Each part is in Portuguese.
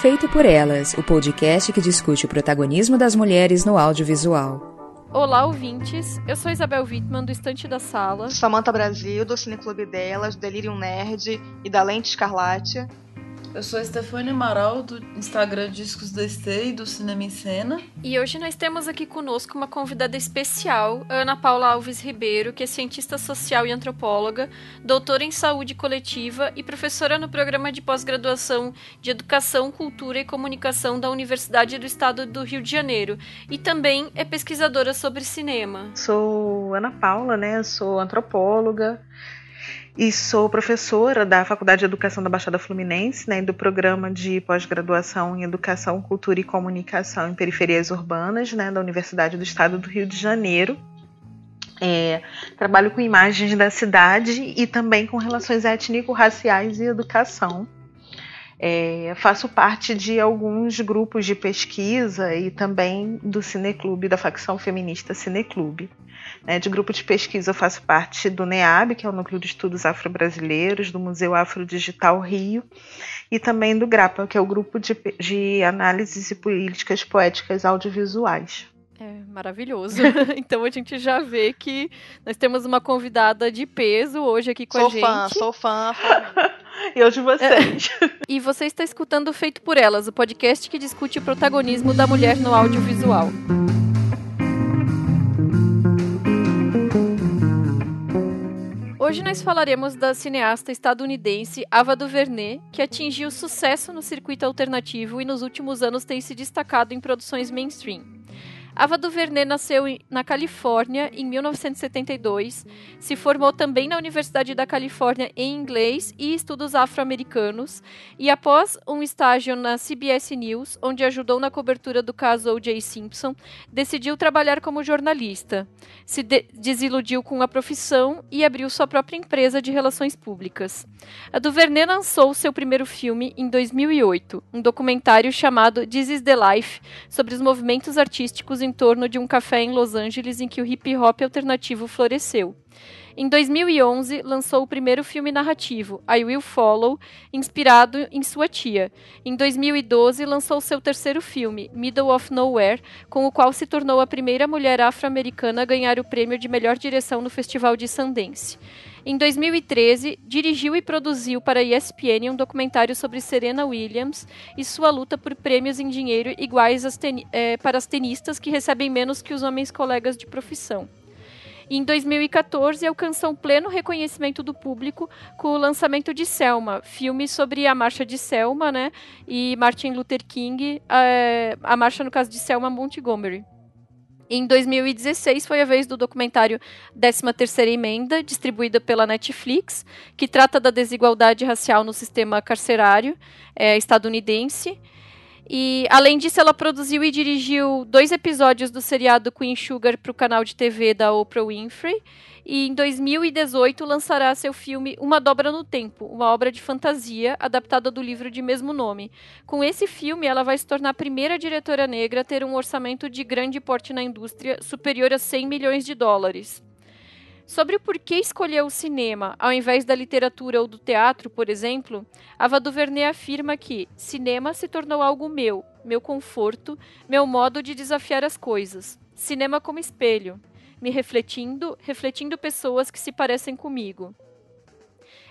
Feito por Elas, o podcast que discute o protagonismo das mulheres no audiovisual. Olá, ouvintes. Eu sou Isabel Wittmann, do Estante da Sala. Samanta Brasil, do Cineclube Delas, do Delirium Nerd e da Lente Escarlate. Eu sou a Stefania Amaral, do Instagram Discos da e do Cinema em Cena. E hoje nós temos aqui conosco uma convidada especial, Ana Paula Alves Ribeiro, que é cientista social e antropóloga, doutora em saúde coletiva e professora no programa de pós-graduação de Educação, Cultura e Comunicação da Universidade do Estado do Rio de Janeiro. E também é pesquisadora sobre cinema. Sou Ana Paula, né? Sou antropóloga e sou professora da Faculdade de Educação da Baixada Fluminense, né, do programa de pós-graduação em Educação, Cultura e Comunicação em Periferias Urbanas, né, da Universidade do Estado do Rio de Janeiro. É, trabalho com imagens da cidade e também com relações étnico-raciais e educação. É, faço parte de alguns grupos de pesquisa e também do Cineclube, da facção feminista Cineclube. Né, de grupo de pesquisa, eu faço parte do NEAB, que é o Núcleo de Estudos Afro-Brasileiros, do Museu Afrodigital Rio, e também do GRAPA, que é o Grupo de, de Análises e Políticas Poéticas Audiovisuais. É maravilhoso. então a gente já vê que nós temos uma convidada de peso hoje aqui com sou a gente. Fã, sou fã, fã. e hoje vocês. É. E você está escutando Feito por Elas, o podcast que discute o protagonismo da mulher no audiovisual. Hoje nós falaremos da cineasta estadunidense Ava DuVernay, que atingiu sucesso no circuito alternativo e nos últimos anos tem se destacado em produções mainstream. Ava DuVernay nasceu na Califórnia em 1972, se formou também na Universidade da Califórnia em inglês e estudos afro-americanos, e após um estágio na CBS News, onde ajudou na cobertura do caso O.J. Simpson, decidiu trabalhar como jornalista. Se de desiludiu com a profissão e abriu sua própria empresa de relações públicas. A DuVernay lançou seu primeiro filme em 2008, um documentário chamado This is the Life, sobre os movimentos artísticos em em torno de um café em Los Angeles em que o hip hop alternativo floresceu. Em 2011, lançou o primeiro filme narrativo, I Will Follow, inspirado em sua tia. Em 2012, lançou seu terceiro filme, Middle of Nowhere, com o qual se tornou a primeira mulher afro-americana a ganhar o prêmio de melhor direção no Festival de Sundance. Em 2013, dirigiu e produziu para a ESPN um documentário sobre Serena Williams e sua luta por prêmios em dinheiro iguais é, para as tenistas que recebem menos que os homens colegas de profissão. Em 2014, alcançou pleno reconhecimento do público com o lançamento de Selma, filme sobre a marcha de Selma, né? E Martin Luther King, é, a marcha, no caso de Selma Montgomery. Em 2016 foi a vez do documentário 13ª Emenda, distribuída pela Netflix, que trata da desigualdade racial no sistema carcerário é, estadunidense. E, além disso, ela produziu e dirigiu dois episódios do seriado Queen Sugar para o canal de TV da Oprah Winfrey e em 2018 lançará seu filme Uma Dobra no Tempo, uma obra de fantasia adaptada do livro de mesmo nome. Com esse filme, ela vai se tornar a primeira diretora negra a ter um orçamento de grande porte na indústria superior a 100 milhões de dólares. Sobre o porquê escolher o cinema ao invés da literatura ou do teatro, por exemplo, Ava DuVernay afirma que cinema se tornou algo meu, meu conforto, meu modo de desafiar as coisas. Cinema como espelho me refletindo, refletindo pessoas que se parecem comigo.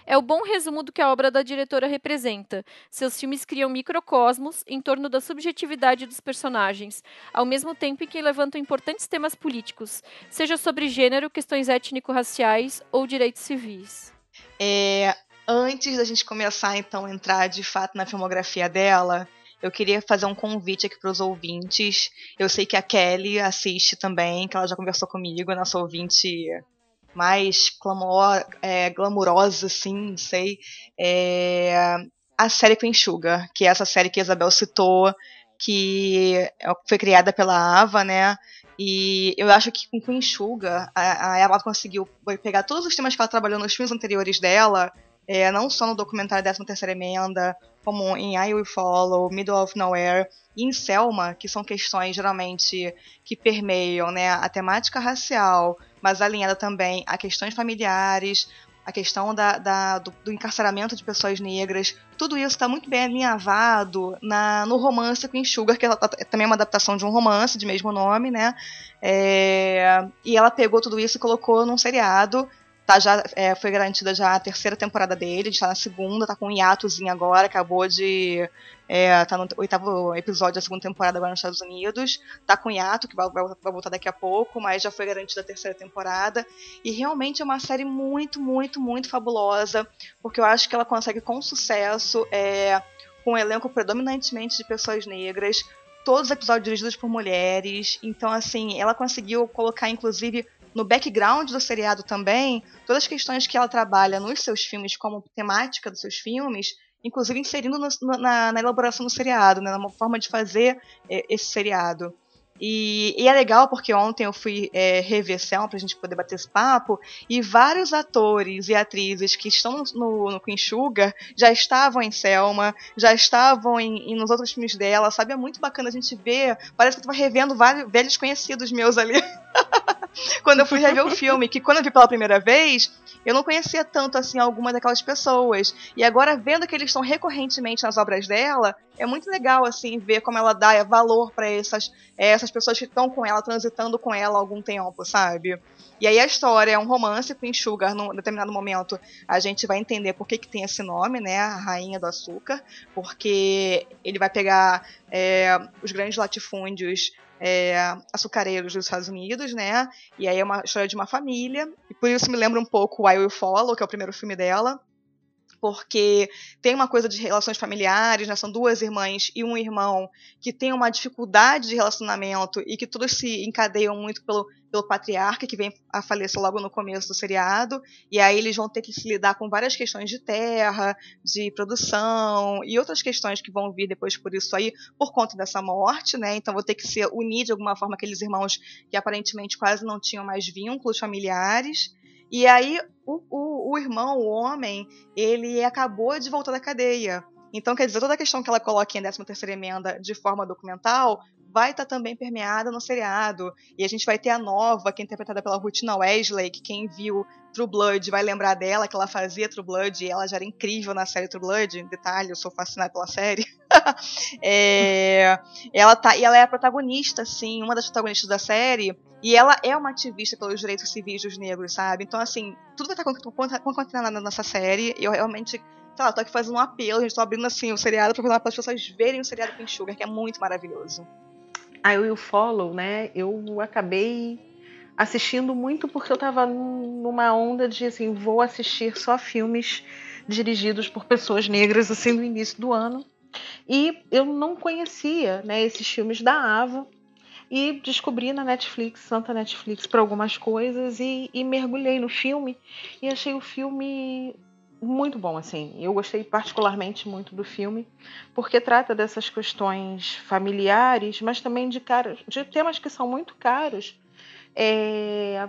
é o bom resumo do que a obra da diretora representa. Seus filmes criam microcosmos em torno da subjetividade dos personagens, ao mesmo tempo em que levantam importantes temas políticos, seja sobre gênero, questões étnico-raciais ou direitos civis. É, antes da gente começar então a entrar de fato na filmografia dela, eu queria fazer um convite aqui para os ouvintes. Eu sei que a Kelly assiste também, que ela já conversou comigo, nossa ouvinte mais clamor, é, assim, não sei. É, a série Queen Sugar, que é essa série que a Isabel citou, que foi criada pela Ava, né? E eu acho que com Queen Sugar, a, a Ava conseguiu pegar todos os temas que ela trabalhou nos filmes anteriores dela é, não só no documentário 13 Terceira Emenda, como em I Will Follow, Middle of Nowhere e em Selma, que são questões geralmente que permeiam né, a temática racial, mas alinhada também a questões familiares, a questão da, da do, do, encarceramento de pessoas negras, tudo isso está muito bem alinhavado na, no romance com Sugar, que ela, tá, também é uma adaptação de um romance de mesmo nome, né? É, e ela pegou tudo isso e colocou num seriado tá já é, foi garantida já a terceira temporada dele, a gente tá na segunda, tá com um hiatozinho agora, acabou de é, tá no oitavo episódio da segunda temporada agora nos Estados Unidos, tá com hiato, que vai, vai, vai, voltar daqui a pouco, mas já foi garantida a terceira temporada, e realmente é uma série muito, muito, muito fabulosa, porque eu acho que ela consegue com sucesso, é, com um elenco predominantemente de pessoas negras, todos os episódios dirigidos por mulheres, então assim, ela conseguiu colocar inclusive no background do seriado também, todas as questões que ela trabalha nos seus filmes como temática dos seus filmes, inclusive inserindo no, na, na, elaboração do seriado, né, na forma de fazer é, esse seriado. E, e, é legal porque ontem eu fui é, rever Selma pra gente poder bater esse papo e vários atores e atrizes que estão no, no Queen Sugar já estavam em Selma, já estavam em, em, nos outros filmes dela, sabe? É muito bacana a gente ver. Parece que eu tava revendo vários velhos conhecidos meus ali. quando eu fui rever o filme, que quando eu vi pela primeira vez, eu não conhecia tanto assim algumas daquelas pessoas. E agora vendo que eles estão recorrentemente nas obras dela, é muito legal assim ver como ela dá valor para essas essas pessoas que estão com ela, transitando com ela há algum tempo, sabe? E aí a história é um romance com Sugar, num determinado momento a gente vai entender por que, que tem esse nome, né? A Rainha do Açúcar, porque ele vai pegar é, os grandes latifúndios é, açucareiros dos Estados Unidos, né? E aí é uma história de uma família, e por isso me lembra um pouco I Will Follow, que é o primeiro filme dela, porque tem uma coisa de relações familiares, né? São duas irmãs e um irmão que tem uma dificuldade de relacionamento e que todos se encadeiam muito pelo, pelo patriarca, que vem a falecer logo no começo do seriado, e aí eles vão ter que se lidar com várias questões de terra, de produção e outras questões que vão vir depois por isso aí, por conta dessa morte, né? Então vou ter que se unir de alguma forma aqueles irmãos que aparentemente quase não tinham mais vínculos familiares. E aí o, o, o irmão, o homem, ele acabou de voltar da cadeia. Então, quer dizer, toda a questão que ela coloca em 13 terceira emenda de forma documental vai estar tá também permeada no seriado. E a gente vai ter a nova, que é interpretada pela Rutina Wesley, que quem viu True Blood vai lembrar dela, que ela fazia True Blood, e ela já era incrível na série True Blood. Detalhe, eu sou fascinada pela série. é, ela, tá, e ela é a protagonista, sim, uma das protagonistas da série. E ela é uma ativista pelos direitos civis dos negros, sabe? Então, assim, tudo vai estar acontecendo nessa série. E eu realmente sei lá, tô aqui fazendo um apelo, a gente tá abrindo assim o seriado para as pessoas verem o seriado Pink Sugar, que é muito maravilhoso. I Will Follow, né? Eu acabei assistindo muito porque eu estava numa onda de assim, vou assistir só filmes dirigidos por pessoas negras assim no início do ano. E eu não conhecia, né, esses filmes da Ava e descobri na Netflix, Santa Netflix, para algumas coisas e, e mergulhei no filme e achei o filme muito bom, assim. Eu gostei particularmente muito do filme, porque trata dessas questões familiares, mas também de, caros, de temas que são muito caros é,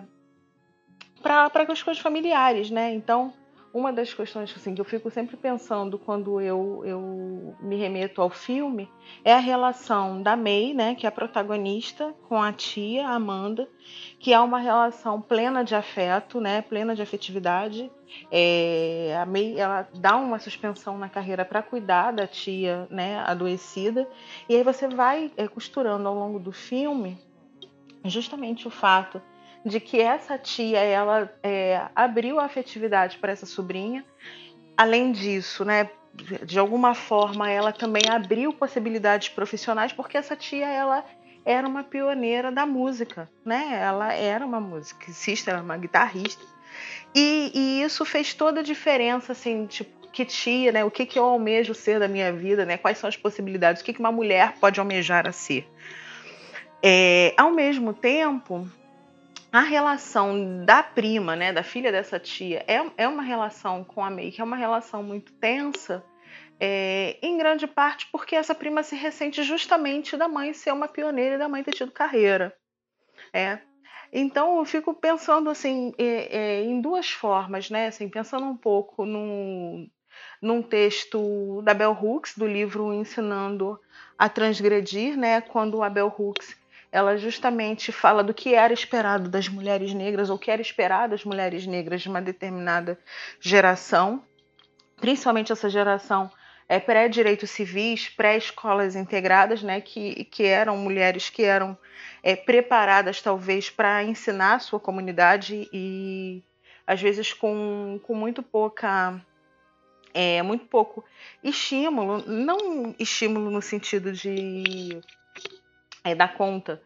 para questões familiares, né? Então, uma das questões assim, que eu fico sempre pensando quando eu, eu me remeto ao filme é a relação da May, né, que é a protagonista, com a tia Amanda, que é uma relação plena de afeto, né, plena de afetividade. É, a May ela dá uma suspensão na carreira para cuidar da tia né, adoecida, e aí você vai é, costurando ao longo do filme justamente o fato de que essa tia ela é, abriu a afetividade para essa sobrinha além disso, né, de alguma forma ela também abriu possibilidades profissionais porque essa tia ela era uma pioneira da música, né? Ela era uma musicista, era uma guitarrista e, e, isso fez toda a diferença, assim, tipo, que tia, né? O que, que eu almejo ser da minha vida, né? Quais são as possibilidades? O que, que uma mulher pode almejar a ser? É, ao mesmo tempo, a relação da prima, né, da filha dessa tia, é, é uma relação com a May, que é uma relação muito tensa, é, em grande parte porque essa prima se ressente justamente da mãe ser uma pioneira e da mãe ter tido carreira. É. Então eu fico pensando assim é, é, em duas formas, né? Assim, pensando um pouco num, num texto da Bell Hooks, do livro Ensinando a Transgredir, né? Quando a Bell Hooks ela justamente fala do que era esperado das mulheres negras, ou que era esperado das mulheres negras de uma determinada geração, principalmente essa geração é, pré-direitos civis, pré-escolas integradas, né, que, que eram mulheres que eram é, preparadas talvez para ensinar a sua comunidade e às vezes com, com muito pouca é, muito pouco estímulo, não estímulo no sentido de é, dar conta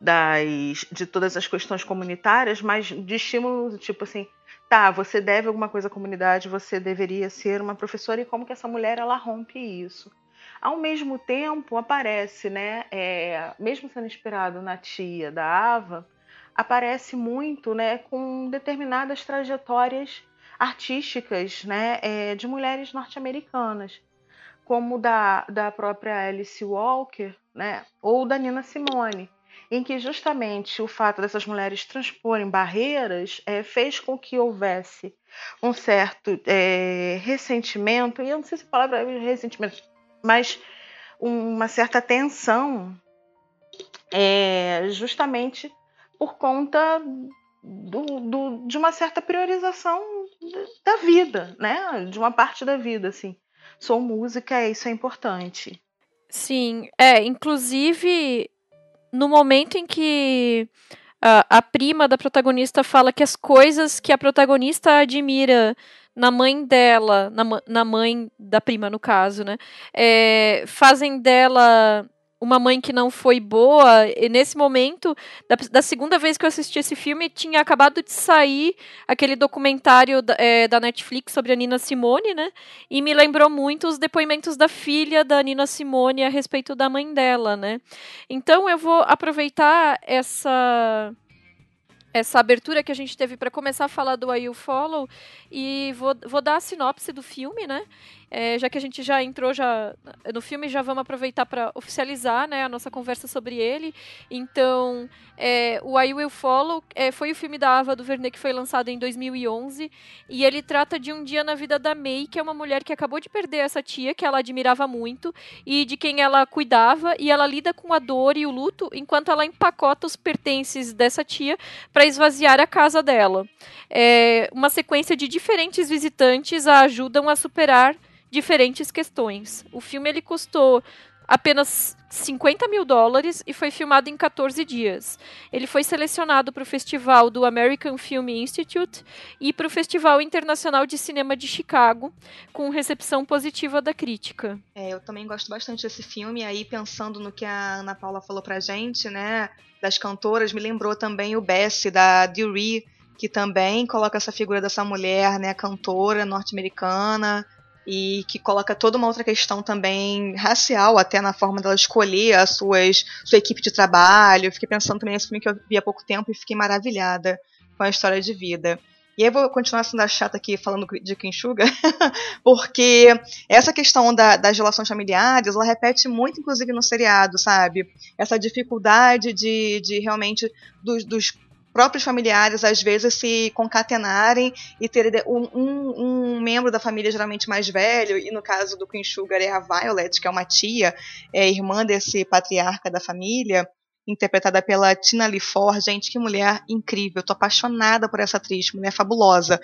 das, de todas as questões comunitárias, mas de estímulo tipo assim, tá, você deve alguma coisa à comunidade, você deveria ser uma professora e como que essa mulher ela rompe isso. Ao mesmo tempo aparece, né, é, mesmo sendo inspirado na tia da Ava, aparece muito, né, com determinadas trajetórias artísticas, né, é, de mulheres norte-americanas, como da, da própria Alice Walker, né, ou da Nina Simone em que justamente o fato dessas mulheres transporem barreiras é, fez com que houvesse um certo é, ressentimento, e eu não sei se a palavra é ressentimento, mas uma certa tensão, é, justamente por conta do, do, de uma certa priorização da vida, né? De uma parte da vida, assim. Sou música, isso é importante. Sim, é, inclusive no momento em que a, a prima da protagonista fala que as coisas que a protagonista admira na mãe dela, na, na mãe da prima, no caso, né? É, fazem dela uma mãe que não foi boa. E nesse momento, da, da, segunda vez que eu assisti esse filme, tinha acabado de sair aquele documentário da, é, da, Netflix sobre a Nina Simone, né? E me lembrou muito os depoimentos da filha da Nina Simone a respeito da mãe dela, né? Então eu vou aproveitar essa essa abertura que a gente teve para começar a falar do I You Follow e vou, vou dar a sinopse do filme, né? É, já que a gente já entrou já no filme, já vamos aproveitar para oficializar né, a nossa conversa sobre ele. Então, é, o I Will Follow é, foi o filme da Ava DuVernay que foi lançado em 2011 e ele trata de um dia na vida da May, que é uma mulher que acabou de perder essa tia que ela admirava muito e de quem ela cuidava e ela lida com a dor e o luto enquanto ela empacota os pertences dessa tia para esvaziar a casa dela. É, uma sequência de diferentes visitantes a ajudam a superar diferentes questões. O filme ele custou apenas 50 mil dólares e foi filmado em 14 dias. Ele foi selecionado para o festival do American Film Institute e para o Festival Internacional de Cinema de Chicago, com recepção positiva da crítica. É, eu também gosto bastante desse filme, aí pensando no que a Ana Paula falou pra gente, né, das cantoras, me lembrou também o Bessie, da Dury, que também coloca essa figura dessa mulher, né, cantora norte-americana, e que coloca toda uma outra questão também racial, até na forma dela escolher a suas, sua equipe de trabalho. fiquei pensando também nesse filme que eu vi há pouco tempo e fiquei maravilhada com a história de vida. E aí eu vou continuar sendo a chata aqui falando de Kim Sugar, porque essa questão da, das relações familiares, ela repete muito, inclusive, no seriado, sabe? Essa dificuldade de, de realmente dos, dos próprios familiares às vezes se concatenarem e ter um, um, um, membro da família geralmente mais velho, e no caso do Queen Sugar é a Violet, que é uma tia, é irmã desse patriarca da família, interpretada pela Tina Lee Ford. Gente, que mulher incrível. Tô apaixonada por essa atriz, mulher fabulosa.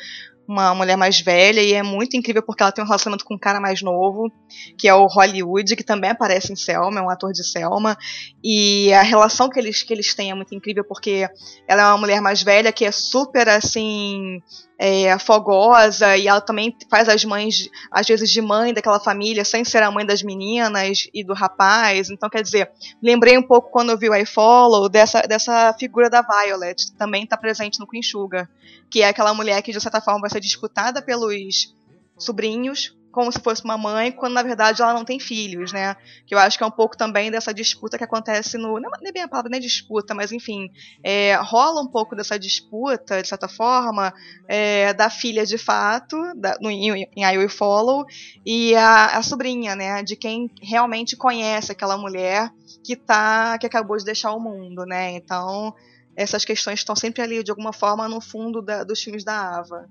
Uma mulher mais velha e é muito incrível porque ela tem um relacionamento com um cara mais novo, que é o Hollywood, que também aparece em Selma, é um ator de Selma, e a relação que eles, que eles têm é muito incrível porque ela é uma mulher mais velha que é super assim é, fogosa e ela também faz as mães, às vezes, de mãe daquela família, sem ser a mãe das meninas e do rapaz. Então, quer dizer, lembrei um pouco quando eu vi o I Follow dessa, dessa figura da Violet, que também está presente no Queen Sugar, que é aquela mulher que, de certa forma, ser disputada pelos sobrinhos como se fosse uma mãe, quando na verdade ela não tem filhos, né? Que eu acho que é um pouco também dessa disputa que acontece no. Não é bem a palavra, nem é disputa, mas enfim, é, rola um pouco dessa disputa, de certa forma, é, da filha de fato, da, no, em, em I Will Follow, e a, a sobrinha, né? De quem realmente conhece aquela mulher que tá. que acabou de deixar o mundo, né? Então. Essas questões estão sempre ali, de alguma forma, no fundo da, dos filmes da Ava.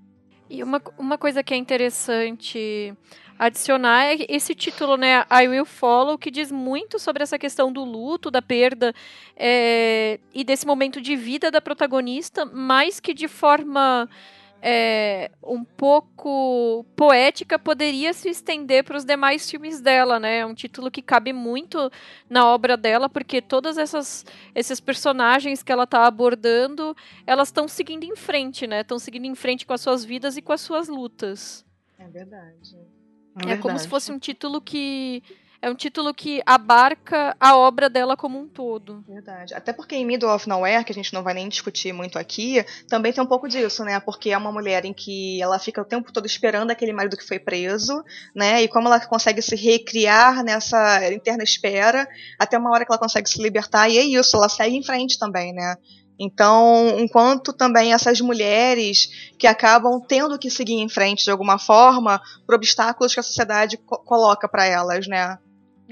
E uma, uma coisa que é interessante adicionar é esse título, né, I Will Follow, que diz muito sobre essa questão do luto, da perda é, e desse momento de vida da protagonista, mais que de forma é, um pouco poética poderia se estender para os demais filmes dela, né? É um título que cabe muito na obra dela, porque todas essas esses personagens que ela está abordando, elas estão seguindo em frente, né? Estão seguindo em frente com as suas vidas e com as suas lutas. É verdade. É, é como se fosse um título que é um título que abarca a obra dela como um todo. Verdade. Até porque em Middle of Nowhere, que a gente não vai nem discutir muito aqui, também tem um pouco disso, né? Porque é uma mulher em que ela fica o tempo todo esperando aquele marido que foi preso, né? E como ela consegue se recriar nessa interna espera, até uma hora que ela consegue se libertar, e é isso, ela segue em frente também, né? Então, enquanto também essas mulheres que acabam tendo que seguir em frente de alguma forma por obstáculos que a sociedade co coloca para elas, né?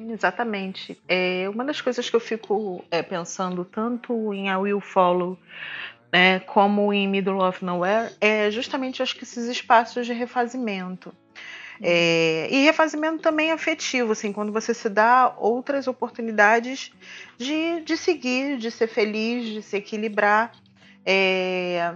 Exatamente. É, uma das coisas que eu fico é, pensando tanto em I Will Follow né, como em Middle of Nowhere é justamente acho que esses espaços de refazimento. É, e refazimento também afetivo, assim, quando você se dá outras oportunidades de, de seguir, de ser feliz, de se equilibrar. É,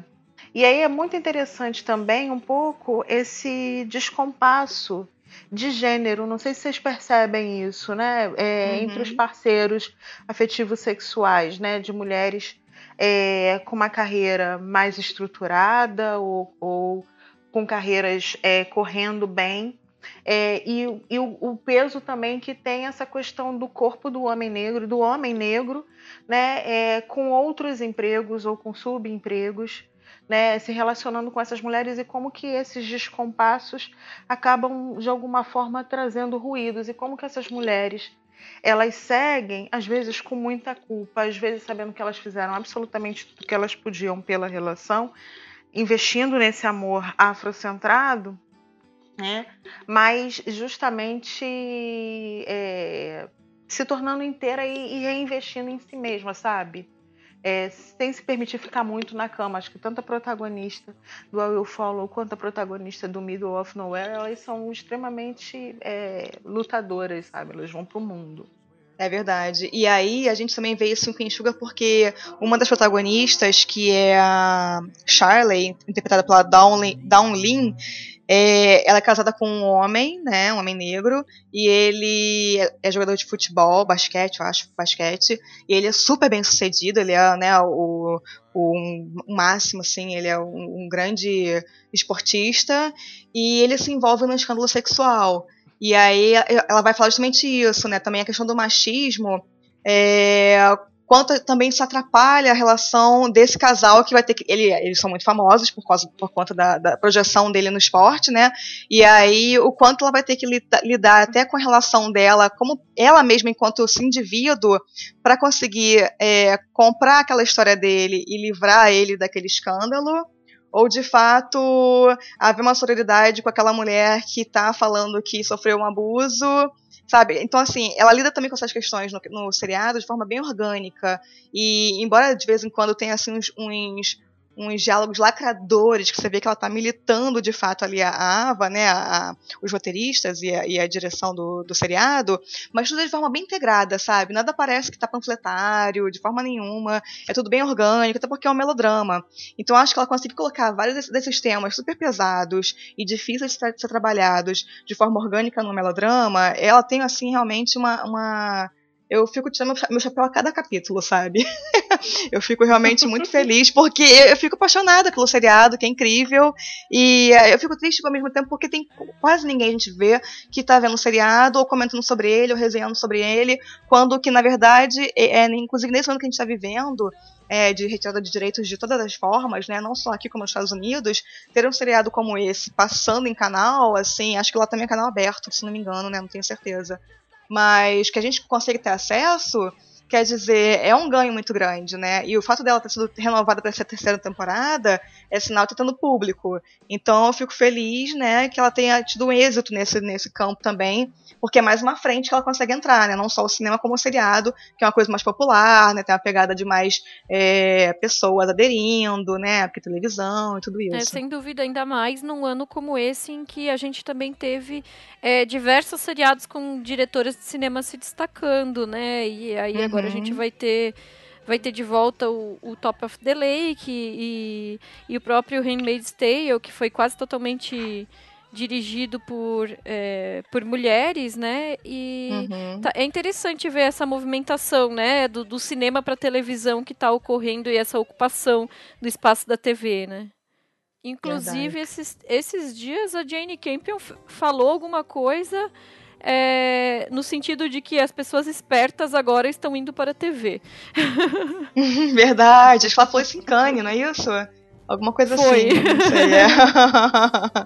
e aí é muito interessante também um pouco esse descompasso de gênero. Não sei se vocês percebem isso, né? É, uhum. Entre os parceiros afetivos sexuais, né? De mulheres é, com uma carreira mais estruturada ou, ou com carreiras é, correndo bem. É, e, e o, o, peso também que tem essa questão do corpo do homem negro, do homem negro, né, é, com outros empregos ou com subempregos, né, se relacionando com essas mulheres e como que esses descompassos acabam de alguma forma trazendo ruídos e como que essas mulheres elas seguem às vezes com muita culpa, às vezes sabendo que elas fizeram absolutamente tudo que elas podiam pela relação, investindo nesse amor afrocentrado, né? Mas justamente é, se tornando inteira e, e reinvestindo em si mesma, sabe? É, sem se permitir ficar muito na cama. Acho que tanto a protagonista do I Will Follow quanto a protagonista do Middle of Nowhere, elas são extremamente é, lutadoras, sabe? Elas vão pro mundo. É verdade. E aí a gente também vê isso Queen Sugar porque uma das protagonistas, que é a Charlie, interpretada pela Dawn Lin, é, ela é casada com um homem, né, um homem negro, e ele é, é jogador de futebol, basquete, eu acho, basquete, e ele é super bem sucedido, ele é, né, o, o, um, máximo, assim, ele é um, um grande esportista, e ele se envolve num escândalo sexual. E aí ela vai falar justamente isso, né, também a questão do machismo, é, quanto também isso atrapalha a relação desse casal que vai ter que. Ele, eles são muito famosos por, causa, por conta da, da, projeção dele no esporte, né? E aí o quanto ela vai ter que lidar até com a relação dela, como ela mesma, enquanto indivíduo, para conseguir é, comprar aquela história dele e livrar ele daquele escândalo ou de fato haver uma sororidade com aquela mulher que está falando que sofreu um abuso sabe? Então, assim, ela lida também com essas questões no, no seriado de forma bem orgânica. E, embora de vez em quando tenha, assim, uns, uns uns diálogos lacradores, que você vê que ela está militando de fato ali a Ava, né, a, a, os roteiristas e a, e a direção do, do, seriado, mas tudo de forma bem integrada, sabe? Nada parece que está panfletário, de forma nenhuma, é tudo bem orgânico, até porque é um melodrama. Então acho que ela consegue colocar vários desses temas super pesados e difíceis de ser, de ser trabalhados de forma orgânica no melodrama, ela tem, assim, realmente uma, uma eu fico tirando meu chapéu a cada capítulo, sabe? eu fico realmente muito feliz, porque eu fico apaixonada pelo seriado, que é incrível, e eh, eu fico triste ao mesmo tempo, porque tem quase ninguém a gente vê que tá vendo o seriado, ou comentando sobre ele, ou resenhando sobre ele, quando que, na verdade, é, é inclusive nesse ano que a gente está vivendo, é, de retirada de direitos de todas as formas, né? Não só aqui como nos Estados Unidos, ter um seriado como esse passando em canal, assim, acho que lá também é canal aberto, se não me engano, né? Não tenho certeza mas que a gente consegue ter acesso, quer dizer, é um ganho muito grande, né? E o fato dela ter sido renovada para essa terceira temporada é sinal que está tendo público. Então eu fico feliz, né, que ela tenha tido um êxito nesse, nesse campo também, porque é mais uma frente que ela consegue entrar, né? Não só o cinema como o seriado, que é uma coisa mais popular, né? Tem uma pegada de mais é, pessoas aderindo, né? Porque televisão e tudo é, isso. É, sem dúvida, ainda mais num ano como esse, em que a gente também teve é, diversos seriados com diretoras de cinema se destacando, né? E aí uhum. agora a gente uhum. vai ter vai ter de volta o, o Top of the Lake e, e o próprio Handmaid's Tale, que foi quase totalmente dirigido por, é, por mulheres, né? E uhum. tá, é interessante ver essa movimentação, né? Do, do cinema para televisão que está ocorrendo e essa ocupação do espaço da TV, né? Inclusive, esses, esses dias a Jane Campion falou alguma coisa é, no sentido de que as pessoas espertas agora estão indo para a TV. Verdade, acho que ela falou isso em Cannes, não é isso? Alguma coisa Foi. assim. Não sei, é.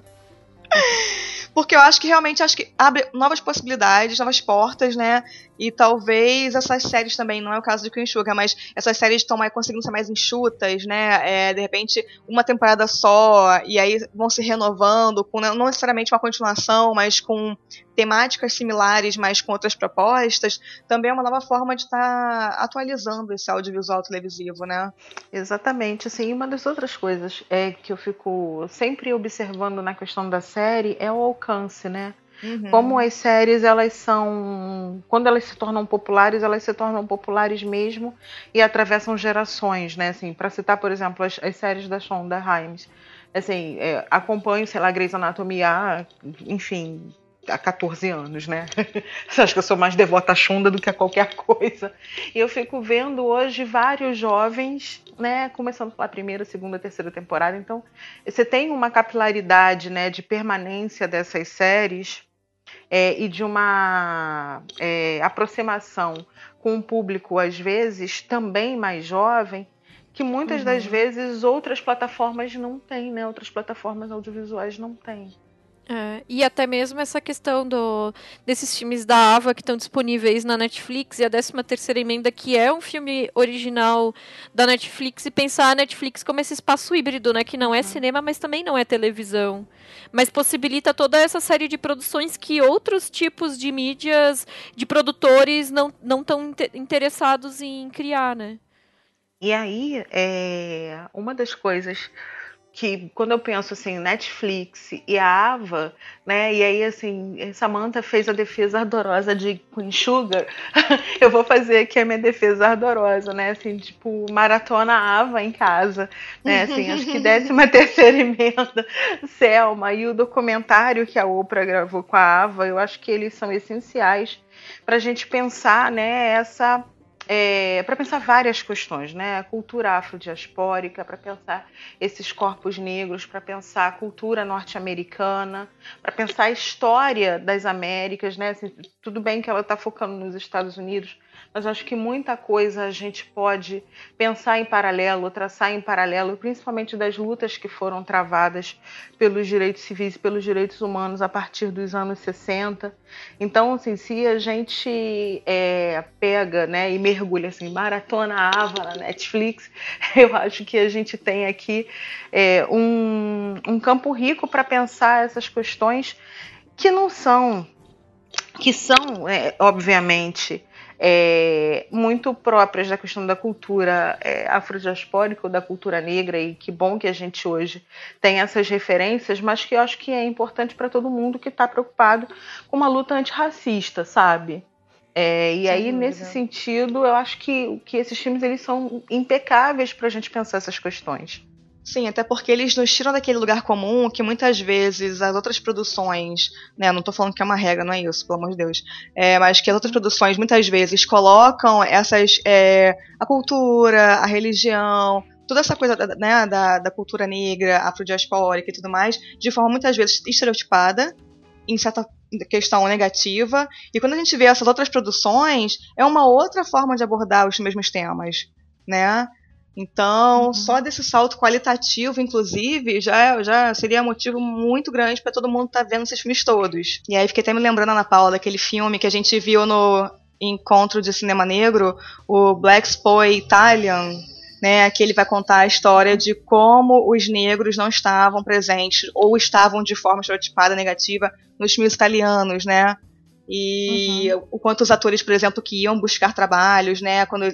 Porque eu acho que realmente acho que abre novas possibilidades, novas portas, né? E talvez essas séries também, não é o caso de Queen Sugar, mas essas séries estão mais, conseguindo ser mais enxutas, né? É, de repente, uma temporada só, e aí vão se renovando, com não necessariamente uma continuação, mas com temáticas similares, mas com outras propostas, também é uma nova forma de estar tá atualizando esse audiovisual televisivo, né? Exatamente. Assim, uma das outras coisas é que eu fico sempre observando na questão da série é o alcance, né? Uhum. Como as séries, elas são. Quando elas se tornam populares, elas se tornam populares mesmo e atravessam gerações, né? Assim, para citar, por exemplo, as, as, séries da Shonda Rhimes. Assim, é, acompanho, sei lá, Grey's Anatomy há, enfim, há 14 anos, né? Você acha que eu sou mais devota a Shonda do que a qualquer coisa? E eu fico vendo hoje vários jovens, né, começando pela primeira, segunda, terceira temporada. Então, você tem uma capilaridade, né, de permanência dessas séries é, e de uma é, aproximação com um público, às vezes, também mais jovem, que muitas uhum. das vezes outras plataformas não têm, né? Outras plataformas audiovisuais não têm. É, e até mesmo essa questão do, desses filmes da Ava que estão disponíveis na Netflix e a 13 terceira emenda que é um filme original da Netflix e pensar a Netflix como esse espaço híbrido, né, que não é uhum. cinema, mas também não é televisão, mas possibilita toda essa série de produções que outros tipos de mídias, de produtores não não estão interessados em criar, né? E aí, é, uma das coisas que quando eu penso assim, Netflix e a Ava, né? E aí assim, Samantha fez a defesa ardorosa de Queen Sugar, eu vou fazer aqui a minha defesa ardorosa, né? Assim, tipo, maratona Ava em casa, né? Assim, acho que décima terceira emenda, Selma e o documentário que a Oprah gravou com a Ava, eu acho que eles são essenciais para a gente pensar, né? Essa é, para pensar várias questões, né? A cultura afrodiaspórica, para pensar esses corpos negros, para pensar a cultura norte-americana, para pensar a história das Américas, né? Assim, tudo bem que ela está focando nos Estados Unidos, mas acho que muita coisa a gente pode pensar em paralelo, traçar em paralelo, principalmente das lutas que foram travadas pelos direitos civis e pelos direitos humanos a partir dos anos 60. Então, assim, se a gente é, pega né, e mergulha assim, maratona Ava na Netflix, eu acho que a gente tem aqui é, um, um campo rico para pensar essas questões que não são que são, é, obviamente, é, muito próprias da questão da cultura é, afrodiaspórica ou da cultura negra, e que bom que a gente hoje tem essas referências, mas que eu acho que é importante para todo mundo que está preocupado com uma luta antirracista, sabe? É, e aí, nesse sentido, eu acho que, que esses filmes eles são impecáveis para a gente pensar essas questões. Sim, até porque eles nos tiram daquele lugar comum que muitas vezes as outras produções, né, não estou falando que é uma regra, não é isso, pelo amor de Deus, é, mas que as outras produções muitas vezes colocam essas, é, a cultura, a religião, toda essa coisa né, da, da cultura negra, afrodiaspórica e tudo mais, de forma muitas vezes estereotipada, em certa questão negativa, e quando a gente vê essas outras produções, é uma outra forma de abordar os mesmos temas, né? Então, uhum. só desse salto qualitativo, inclusive, já, já seria motivo muito grande para todo mundo estar tá vendo esses filmes todos. E aí fiquei até me lembrando, Ana Paula, daquele filme que a gente viu no Encontro de Cinema Negro, o Black Spoy Italian, né, que ele vai contar a história de como os negros não estavam presentes ou estavam de forma estereotipada negativa nos filmes italianos, né? E uhum. o quanto os atores, por exemplo, que iam buscar trabalhos, né, quando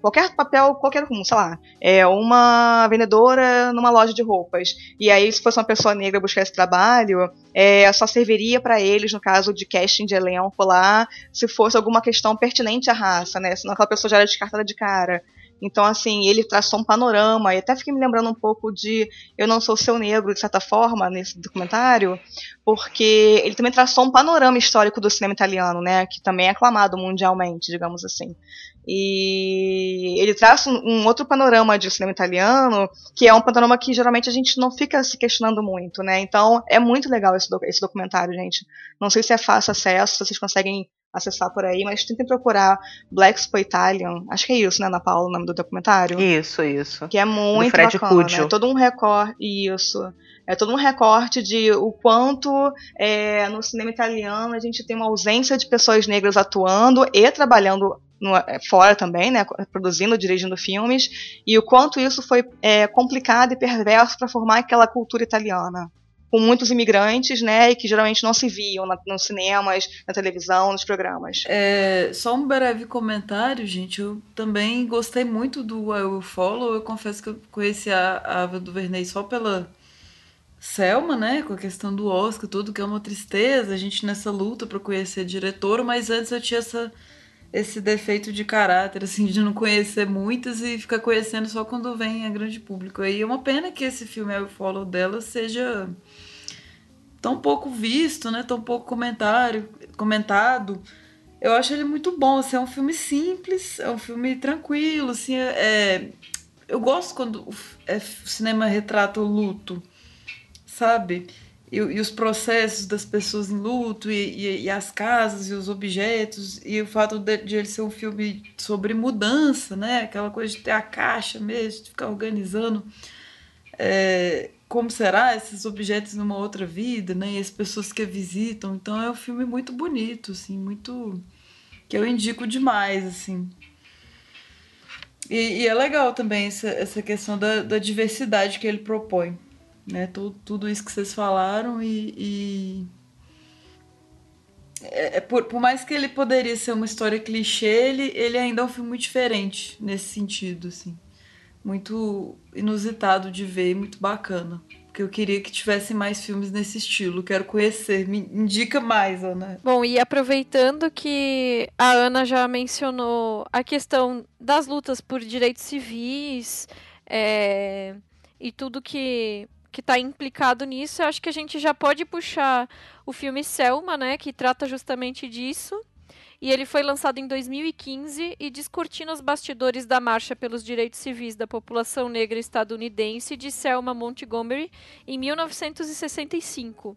qualquer papel, qualquer um, sei lá, é uma vendedora numa loja de roupas. E aí, se fosse uma pessoa negra buscar esse trabalho, é, só serviria para eles, no caso de casting de elenco lá, se fosse alguma questão pertinente à raça, né? Senão aquela pessoa já era descartada de cara. Então, assim, ele traçou um panorama, e até fiquei me lembrando um pouco de Eu Não Sou Seu Negro, de certa forma, nesse documentário, porque ele também traçou um panorama histórico do cinema italiano, né, que também é aclamado mundialmente, digamos assim. E ele traz um, outro panorama de cinema italiano, que é um panorama que geralmente a gente não fica se questionando muito, né? Então é muito legal esse documentário, gente. Não sei se é fácil acesso, se vocês conseguem acessar por aí, mas tentem procurar Black Italian. Acho que é isso, né, Ana Paula, o nome do documentário? Isso, isso. Que é muito do Fred bacana. Cudio. É todo um recorte. Isso. É todo um recorte de o quanto é, no cinema italiano a gente tem uma ausência de pessoas negras atuando e trabalhando no, é, fora também, né, produzindo, dirigindo filmes, e o quanto isso foi é, complicado e perverso para formar aquela cultura italiana. Com muitos imigrantes, né, e que geralmente não se viam na, nos cinemas, na televisão, nos programas. É, só um breve comentário, gente. Eu também gostei muito do I Will Follow. Eu confesso que eu conheci a, Ava do Verney só pela Selma, né, com a questão do Oscar, tudo que é uma tristeza, a gente nessa luta para conhecer diretor, mas antes eu tinha essa esse defeito de caráter, assim, de não conhecer muitas e ficar conhecendo só quando vem a grande público. Aí é uma pena que esse filme, o Follow dela, seja tão pouco visto, né? Tão pouco comentário, comentado. Eu acho ele muito bom, assim, é um filme simples, é um filme tranquilo, assim, é, é eu gosto quando o, é, o cinema retrata o luto, sabe? e, e, os processos das pessoas em luto e, e, e, as casas e os objetos e o fato de, de, ele ser um filme sobre mudança, né? Aquela coisa de ter a caixa mesmo, de ficar organizando é, como será esses objetos numa outra vida, né? E as pessoas que a visitam. Então é um filme muito bonito, assim, muito que eu indico demais, assim. E, é legal também essa, essa questão da, da diversidade que ele propõe né? Tudo, tudo isso que vocês falaram e, e... É, é, por, por, mais que ele poderia ser uma história clichê, ele, ele ainda é um filme muito diferente nesse sentido, assim. Muito inusitado de ver e muito bacana. Porque eu queria que tivesse mais filmes nesse estilo. Quero conhecer. Me indica mais, Ana. Bom, e aproveitando que a Ana já mencionou a questão das lutas por direitos civis é, e tudo que que está implicado nisso, eu acho que a gente já pode puxar o filme Selma, né, que trata justamente disso. E ele foi lançado em 2015 e descortina os bastidores da marcha pelos direitos civis da população negra estadunidense de Selma Montgomery em 1965.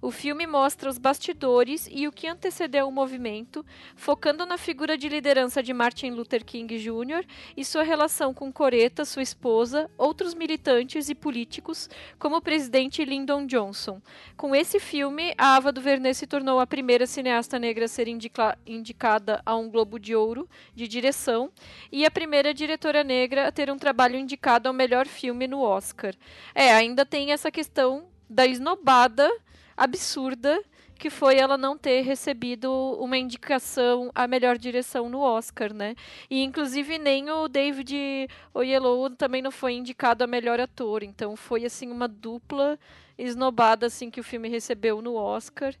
O filme mostra os bastidores e o que antecedeu o movimento, focando na figura de liderança de Martin Luther King Jr. e sua relação com Coretta, sua esposa, outros militantes e políticos, como o presidente Lyndon Johnson. Com esse filme, a Ava DuVernay se tornou a primeira cineasta negra a ser indica indicada a um Globo de Ouro de direção e a primeira diretora negra a ter um trabalho indicado ao melhor filme no Oscar. É, ainda tem essa questão da esnobada absurda que foi ela não ter recebido uma indicação a melhor direção no Oscar, né? E inclusive nem o David Oyelowo também não foi indicado a melhor ator, então foi assim uma dupla esnobada assim que o filme recebeu no Oscar,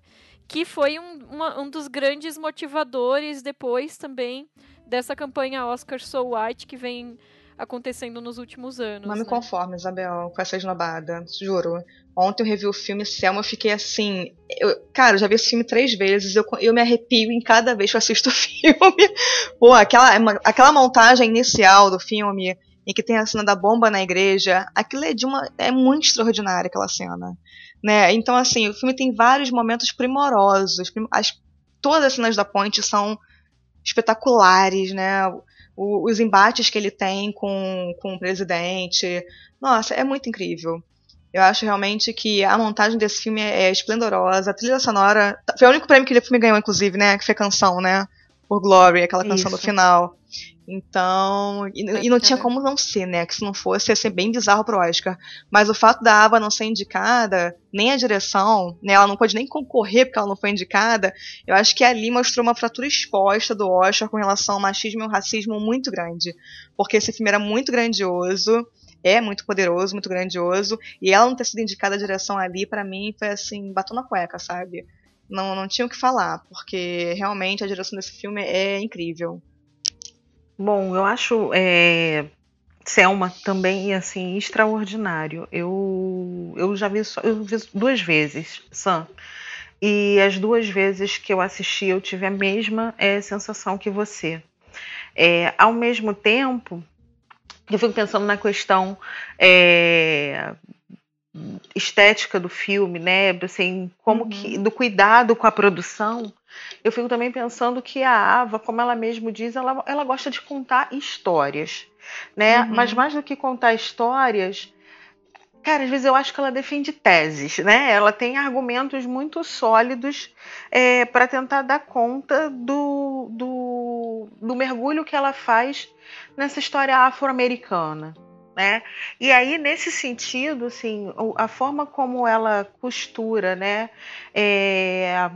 que foi um, uma, um dos grandes motivadores depois também dessa campanha Oscar So White que vem acontecendo nos últimos anos. Não me né? conformo, Isabel, com essa esnobada, juro. Ontem eu revi o filme Selma, eu fiquei assim. Eu, cara, eu já vi esse filme três vezes, eu, eu me arrepio em cada vez que eu assisto o filme. Pô, aquela, aquela montagem inicial do filme, em que tem a cena da bomba na igreja, aquilo é de uma. é muito extraordinária aquela cena. Né? Então, assim, o filme tem vários momentos primorosos. As, todas as cenas da ponte são espetaculares, né? O, os embates que ele tem com, com o presidente. Nossa, é muito incrível. Eu acho realmente que a montagem desse filme é, é esplendorosa. A trilha sonora. Foi o único prêmio que o filme ganhou, inclusive, né? Que foi canção, né? Por Glory, aquela canção Isso. do final. Então, e, e, não tinha como não ser, né? Que se não fosse, ia ser bem bizarro pro Oscar. Mas o fato da Ava não ser indicada, nem a direção, né? Ela não pode nem concorrer porque ela não foi indicada. Eu acho que ali mostrou uma fratura exposta do Oscar com relação ao machismo e ao racismo muito grande. Porque esse filme era muito grandioso, é muito poderoso, muito grandioso. E ela não ter sido indicada a direção ali, para mim, foi assim, batom na cueca, sabe? Não, não tinha o que falar, porque realmente a direção desse filme é incrível. Bom, eu acho é, Selma também assim extraordinário. Eu, eu já vi, eu vi duas vezes Sam. E as duas vezes que eu assisti, eu tive a mesma é, sensação que você. É, ao mesmo tempo, eu fico pensando na questão é, estética do filme, né? Assim, como uhum. que do cuidado com a produção. Eu fico também pensando que a Ava, como ela mesmo diz, ela, ela gosta de contar histórias, né? Uhum. Mas mais do que contar histórias, cara, às vezes eu acho que ela defende teses, né? Ela tem argumentos muito sólidos é, para tentar dar conta do, do, do mergulho que ela faz nessa história afro-americana. Né? E aí, nesse sentido, assim, a forma como ela costura, né? É,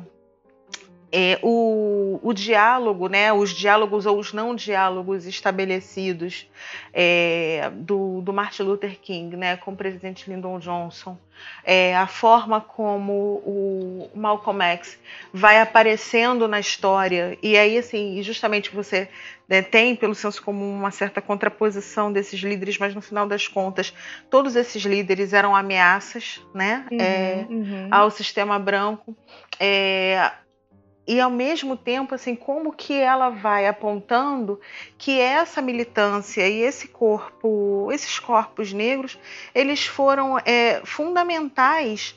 é, o, o, diálogo, né, os diálogos ou os não diálogos estabelecidos é, do, do, Martin Luther King né, com o presidente Lyndon Johnson, é, a forma como o Malcolm X vai aparecendo na história, e aí, assim, justamente você né, tem, pelo senso comum, uma certa contraposição desses líderes, mas no final das contas, todos esses líderes eram ameaças né, uhum, é, uhum. ao sistema branco. E ao mesmo tempo assim como que ela vai apontando que essa militância e esse corpo esses corpos negros eles foram é, fundamentais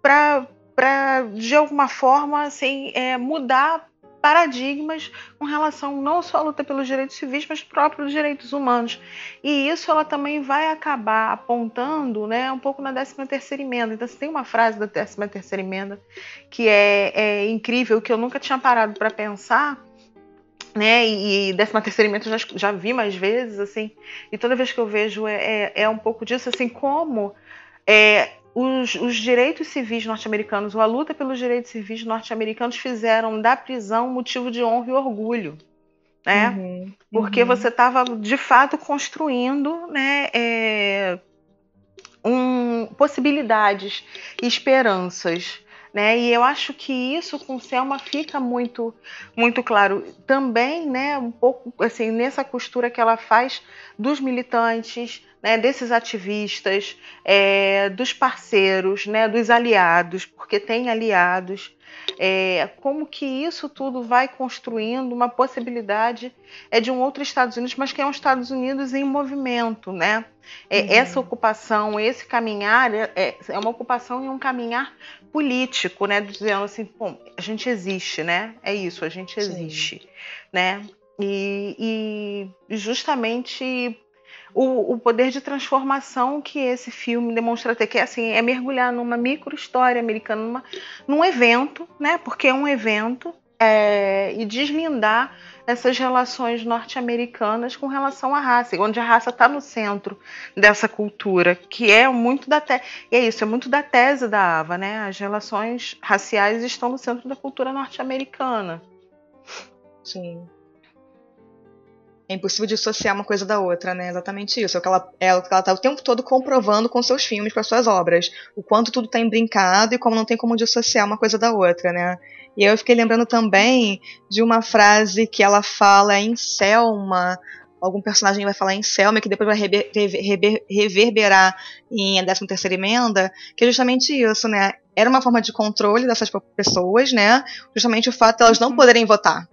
para para de alguma forma assim é, mudar paradigmas com relação não só à luta pelos direitos civis, mas próprios direitos humanos. E isso ela também vai acabar apontando né, um pouco na 13ª emenda. Então, você tem uma frase da 13ª emenda que é, é incrível, que eu nunca tinha parado para pensar, né? E, e 13 terceira emenda eu já, já vi mais vezes, assim, e toda vez que eu vejo é, é, é um pouco disso, assim, como é, os, os direitos civis norte-americanos, ou a luta pelos direitos civis norte-americanos fizeram da prisão motivo de honra e orgulho. Né? Uhum, Porque uhum. você estava de fato construindo né, é, um, possibilidades e esperanças. Né? E eu acho que isso com Selma fica muito muito claro também, né, um pouco assim nessa costura que ela faz dos militantes, né, desses ativistas, é, dos parceiros, né, dos aliados, porque tem aliados, é, como que isso tudo vai construindo uma possibilidade é de um outro Estados Unidos, mas que é um Estados Unidos em movimento, né? É, uhum. Essa ocupação, esse caminhar é, é, é uma ocupação e um caminhar político, né? Dizendo assim, bom, a gente existe, né? É isso, a gente existe, Sim. né? E, e justamente o, o, poder de transformação que esse filme demonstra ter, que é, assim, é mergulhar numa micro história americana, numa, num evento, né? Porque é um evento, é, e deslindar essas relações norte-americanas com relação à raça, onde a raça está no centro dessa cultura, que é muito da te... é isso, é muito da tese da Ava, né? As relações raciais estão no centro da cultura norte-americana. Sim. É impossível dissociar uma coisa da outra, né? Exatamente isso. É o que ela, é o que ela tá o tempo todo comprovando com seus filmes, com as suas obras. O quanto tudo tá embrincado e como não tem como dissociar uma coisa da outra, né? E eu fiquei lembrando também de uma frase que ela fala em Selma. Algum personagem vai falar em Selma, que depois vai rever, rever, reverberar em A 13 Terceira Emenda, que é justamente isso, né? Era uma forma de controle dessas pessoas, né? Justamente o fato de elas não poderem votar.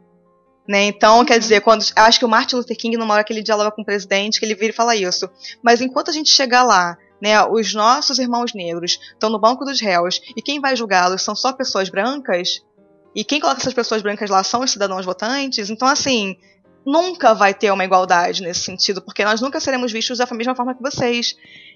Né? Então, quer dizer, quando acho que o Martin Luther King, numa hora que ele dialoga com o presidente, que ele vira e fala isso. Mas enquanto a gente chegar lá, né, os nossos irmãos negros estão no banco dos réus e quem vai julgá-los são só pessoas brancas, e quem coloca essas pessoas brancas lá são os cidadãos votantes, então, assim, nunca vai ter uma igualdade nesse sentido, porque nós nunca seremos vistos da mesma forma que vocês.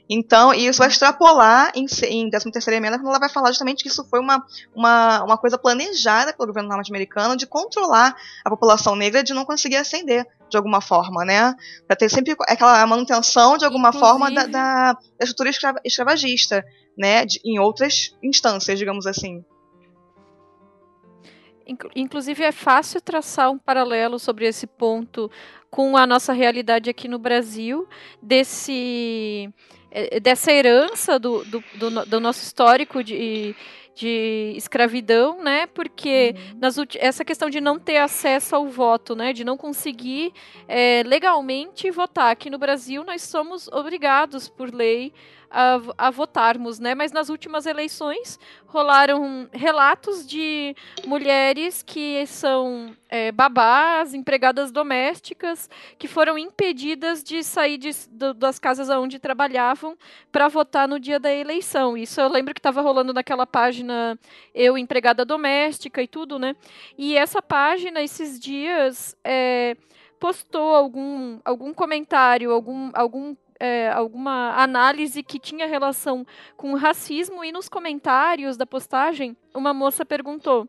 Então, e isso vai extrapolar em, em 13 emenda, quando ela vai falar justamente que isso foi uma, uma, uma coisa planejada pelo governo norte-americano de controlar a população negra de não conseguir ascender de alguma forma, né? Para ter sempre aquela manutenção de alguma Inclusive... forma da, da, da estrutura escrava, escravagista, né? De, em outras instâncias, digamos assim. Inclusive, é fácil traçar um paralelo sobre esse ponto com a nossa realidade aqui no Brasil, desse, dessa herança do, do, do, do nosso histórico de, de escravidão, né? Porque uhum. nas, essa questão de não ter acesso ao voto, né? De não conseguir é, legalmente votar. Aqui no Brasil, nós somos obrigados por lei a, a votarmos, né? Mas nas últimas eleições rolaram relatos de mulheres que são é, babás, empregadas domésticas, que foram impedidas de sair de, de, das casas onde trabalhavam para votar no dia da eleição. Isso eu lembro que estava rolando naquela página Eu Empregada Doméstica e tudo, né? E essa página, esses dias, é, postou algum, algum comentário, algum, algum é, alguma análise que tinha relação com racismo e nos comentários da postagem, uma moça perguntou.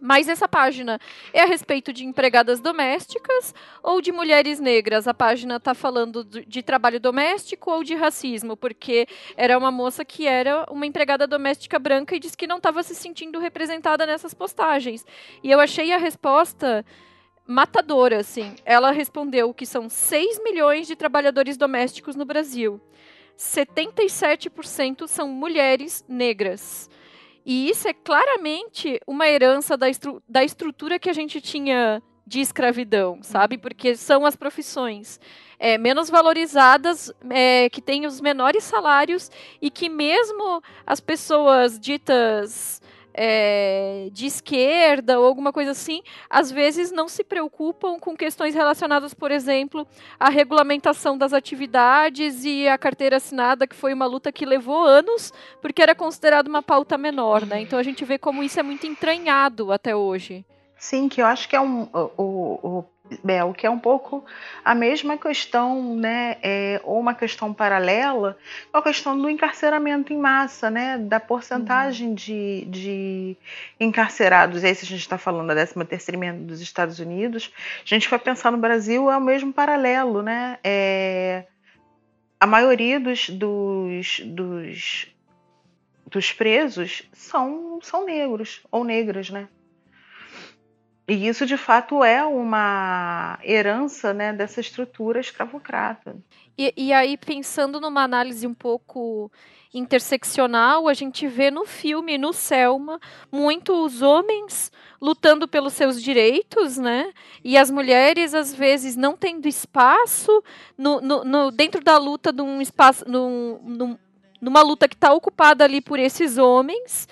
Mas essa página é a respeito de empregadas domésticas ou de mulheres negras? A página está falando de trabalho doméstico ou de racismo? Porque era uma moça que era uma empregada doméstica branca e disse que não estava se sentindo representada nessas postagens. E eu achei a resposta matadora, assim. Ela respondeu que são 6 milhões de trabalhadores domésticos no Brasil. 77% são mulheres negras. E isso é claramente uma herança da, estru da estrutura que a gente tinha de escravidão, sabe? Porque são as profissões é, menos valorizadas, é, que têm os menores salários e que mesmo as pessoas ditas é, de esquerda ou alguma coisa assim, às vezes não se preocupam com questões relacionadas, por exemplo, à regulamentação das atividades e a carteira assinada, que foi uma luta que levou anos, porque era considerada uma pauta menor, né? Então a gente vê como isso é muito entranhado até hoje. Sim, que eu acho que é um, o, o Bel, que é um pouco a mesma questão, né, é, ou uma questão paralela, a questão do encarceramento em massa, né, da porcentagem uhum. de, de encarcerados. Esse a gente está falando da 13ª emenda dos Estados Unidos. A gente vai pensar no Brasil, é o mesmo paralelo, né, é, a maioria dos, dos, dos, dos presos são, são negros ou negras, né. E isso, de fato, é uma herança né, dessa estrutura escravocrata. E, e aí, pensando numa análise um pouco interseccional, a gente vê no filme, no Selma, muitos homens lutando pelos seus direitos, né? E as mulheres, às vezes, não tendo espaço no, no, no dentro da luta de um espaço, num, num, numa luta que está ocupada ali por esses homens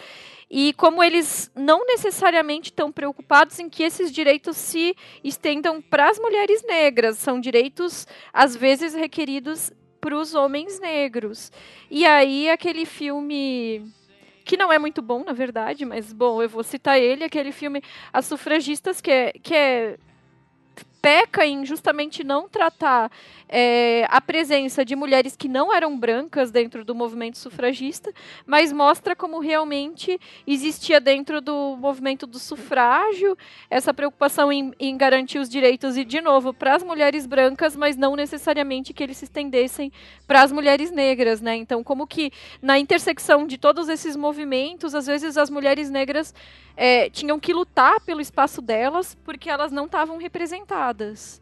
e como eles não necessariamente estão preocupados em que esses direitos se estendam para as mulheres negras, são direitos às vezes requeridos para os homens negros. E aí aquele filme que não é muito bom, na verdade, mas bom, eu vou citar ele, aquele filme As Sufragistas, que é, que é peca em justamente não tratar é, a presença de mulheres que não eram brancas dentro do movimento sufragista, mas mostra como realmente existia dentro do movimento do sufrágio essa preocupação em, em garantir os direitos e de novo para as mulheres brancas, mas não necessariamente que eles se estendessem para as mulheres negras, né? Então, como que na intersecção de todos esses movimentos, às vezes as mulheres negras é, tinham que lutar pelo espaço delas porque elas não estavam representadas.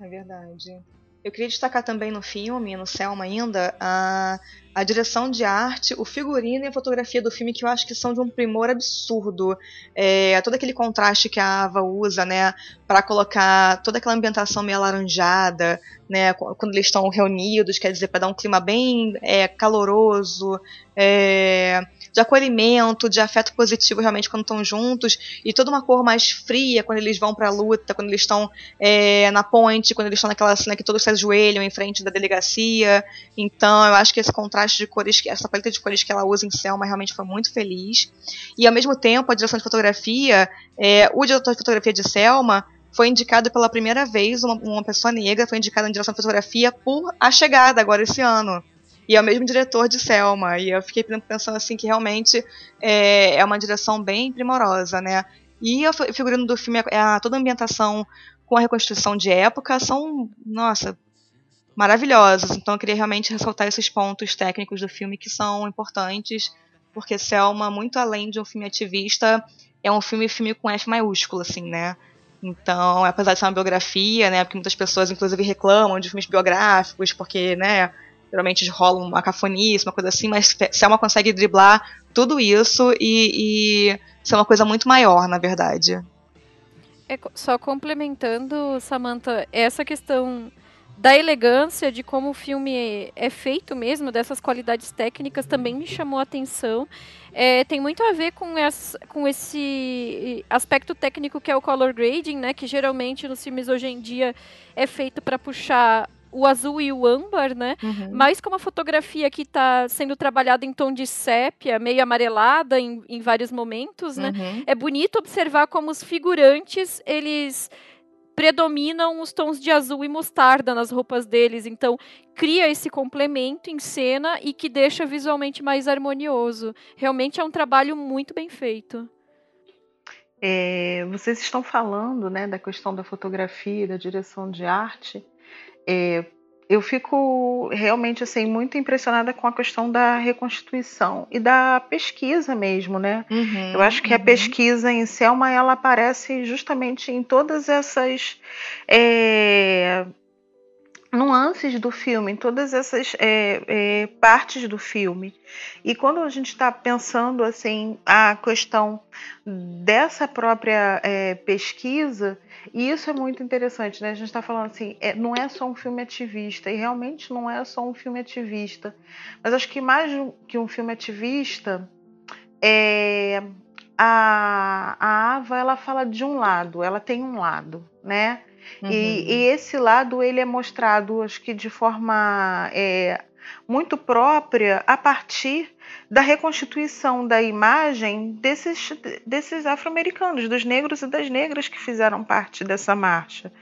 É verdade. Eu queria destacar também no filme, no Selma ainda, a, a direção de arte, o figurino e a fotografia do filme, que eu acho que são de um primor absurdo. É, todo aquele contraste que a Ava usa, né, para colocar toda aquela ambientação meio alaranjada, né, quando eles estão reunidos, quer dizer, para dar um clima bem é, caloroso. É, de acolhimento, de afeto positivo realmente quando estão juntos, e toda uma cor mais fria quando eles vão para a luta, quando eles estão é, na ponte, quando eles estão naquela cena que todos se ajoelham em frente da delegacia. Então, eu acho que esse contraste de cores, essa paleta de cores que ela usa em Selma realmente foi muito feliz. E ao mesmo tempo, a direção de fotografia, é, o diretor de fotografia de Selma foi indicado pela primeira vez, uma, uma pessoa negra foi indicada em direção de fotografia por A Chegada, agora esse ano. E é o mesmo diretor de Selma. E eu fiquei pensando assim que realmente é, é uma direção bem primorosa, né? E o figurino do filme, é a, toda a ambientação com a reconstrução de época são, nossa, maravilhosas. Então eu queria realmente ressaltar esses pontos técnicos do filme que são importantes, porque Selma, muito além de um filme ativista, é um filme filme com F maiúsculo, assim, né? Então, apesar de ser uma biografia, né, porque muitas pessoas inclusive reclamam de filmes biográficos, porque, né, geralmente rola uma cafonice, uma coisa assim, mas Selma consegue driblar tudo isso e, e ser uma coisa muito maior, na verdade. É, só complementando, Samantha, essa questão da elegância, de como o filme é feito mesmo, dessas qualidades técnicas, também me chamou a atenção. É, tem muito a ver com, essa, com esse aspecto técnico que é o color grading, né? Que geralmente nos filmes hoje em dia é feito para puxar o azul e o âmbar, né? Uhum. Mas como a fotografia que está sendo trabalhada em tom de sépia, meio amarelada em, em vários momentos, né? Uhum. É bonito observar como os figurantes, eles predominam os tons de azul e mostarda nas roupas deles, então cria esse complemento em cena e que deixa visualmente mais harmonioso. Realmente é um trabalho muito bem feito. É, vocês estão falando né, da questão da fotografia, da direção de arte, é, eu fico realmente assim muito impressionada com a questão da reconstituição e da pesquisa mesmo, né? Uhum, eu acho que uhum. a pesquisa em Selma ela aparece justamente em todas essas é, nuances do filme, em todas essas é, é, partes do filme. E quando a gente está pensando assim a questão dessa própria é, pesquisa, e isso é muito interessante, né? A gente está falando assim, é, não é só um filme ativista, e realmente não é só um filme ativista. Mas acho que mais que um filme ativista, é, a, a Ava ela fala de um lado, ela tem um lado, né? Uhum. E, e, esse lado ele é mostrado, acho que de forma é, muito própria a partir da reconstituição da imagem desses, desses afro-americanos, dos negros e das negras que fizeram parte dessa marcha,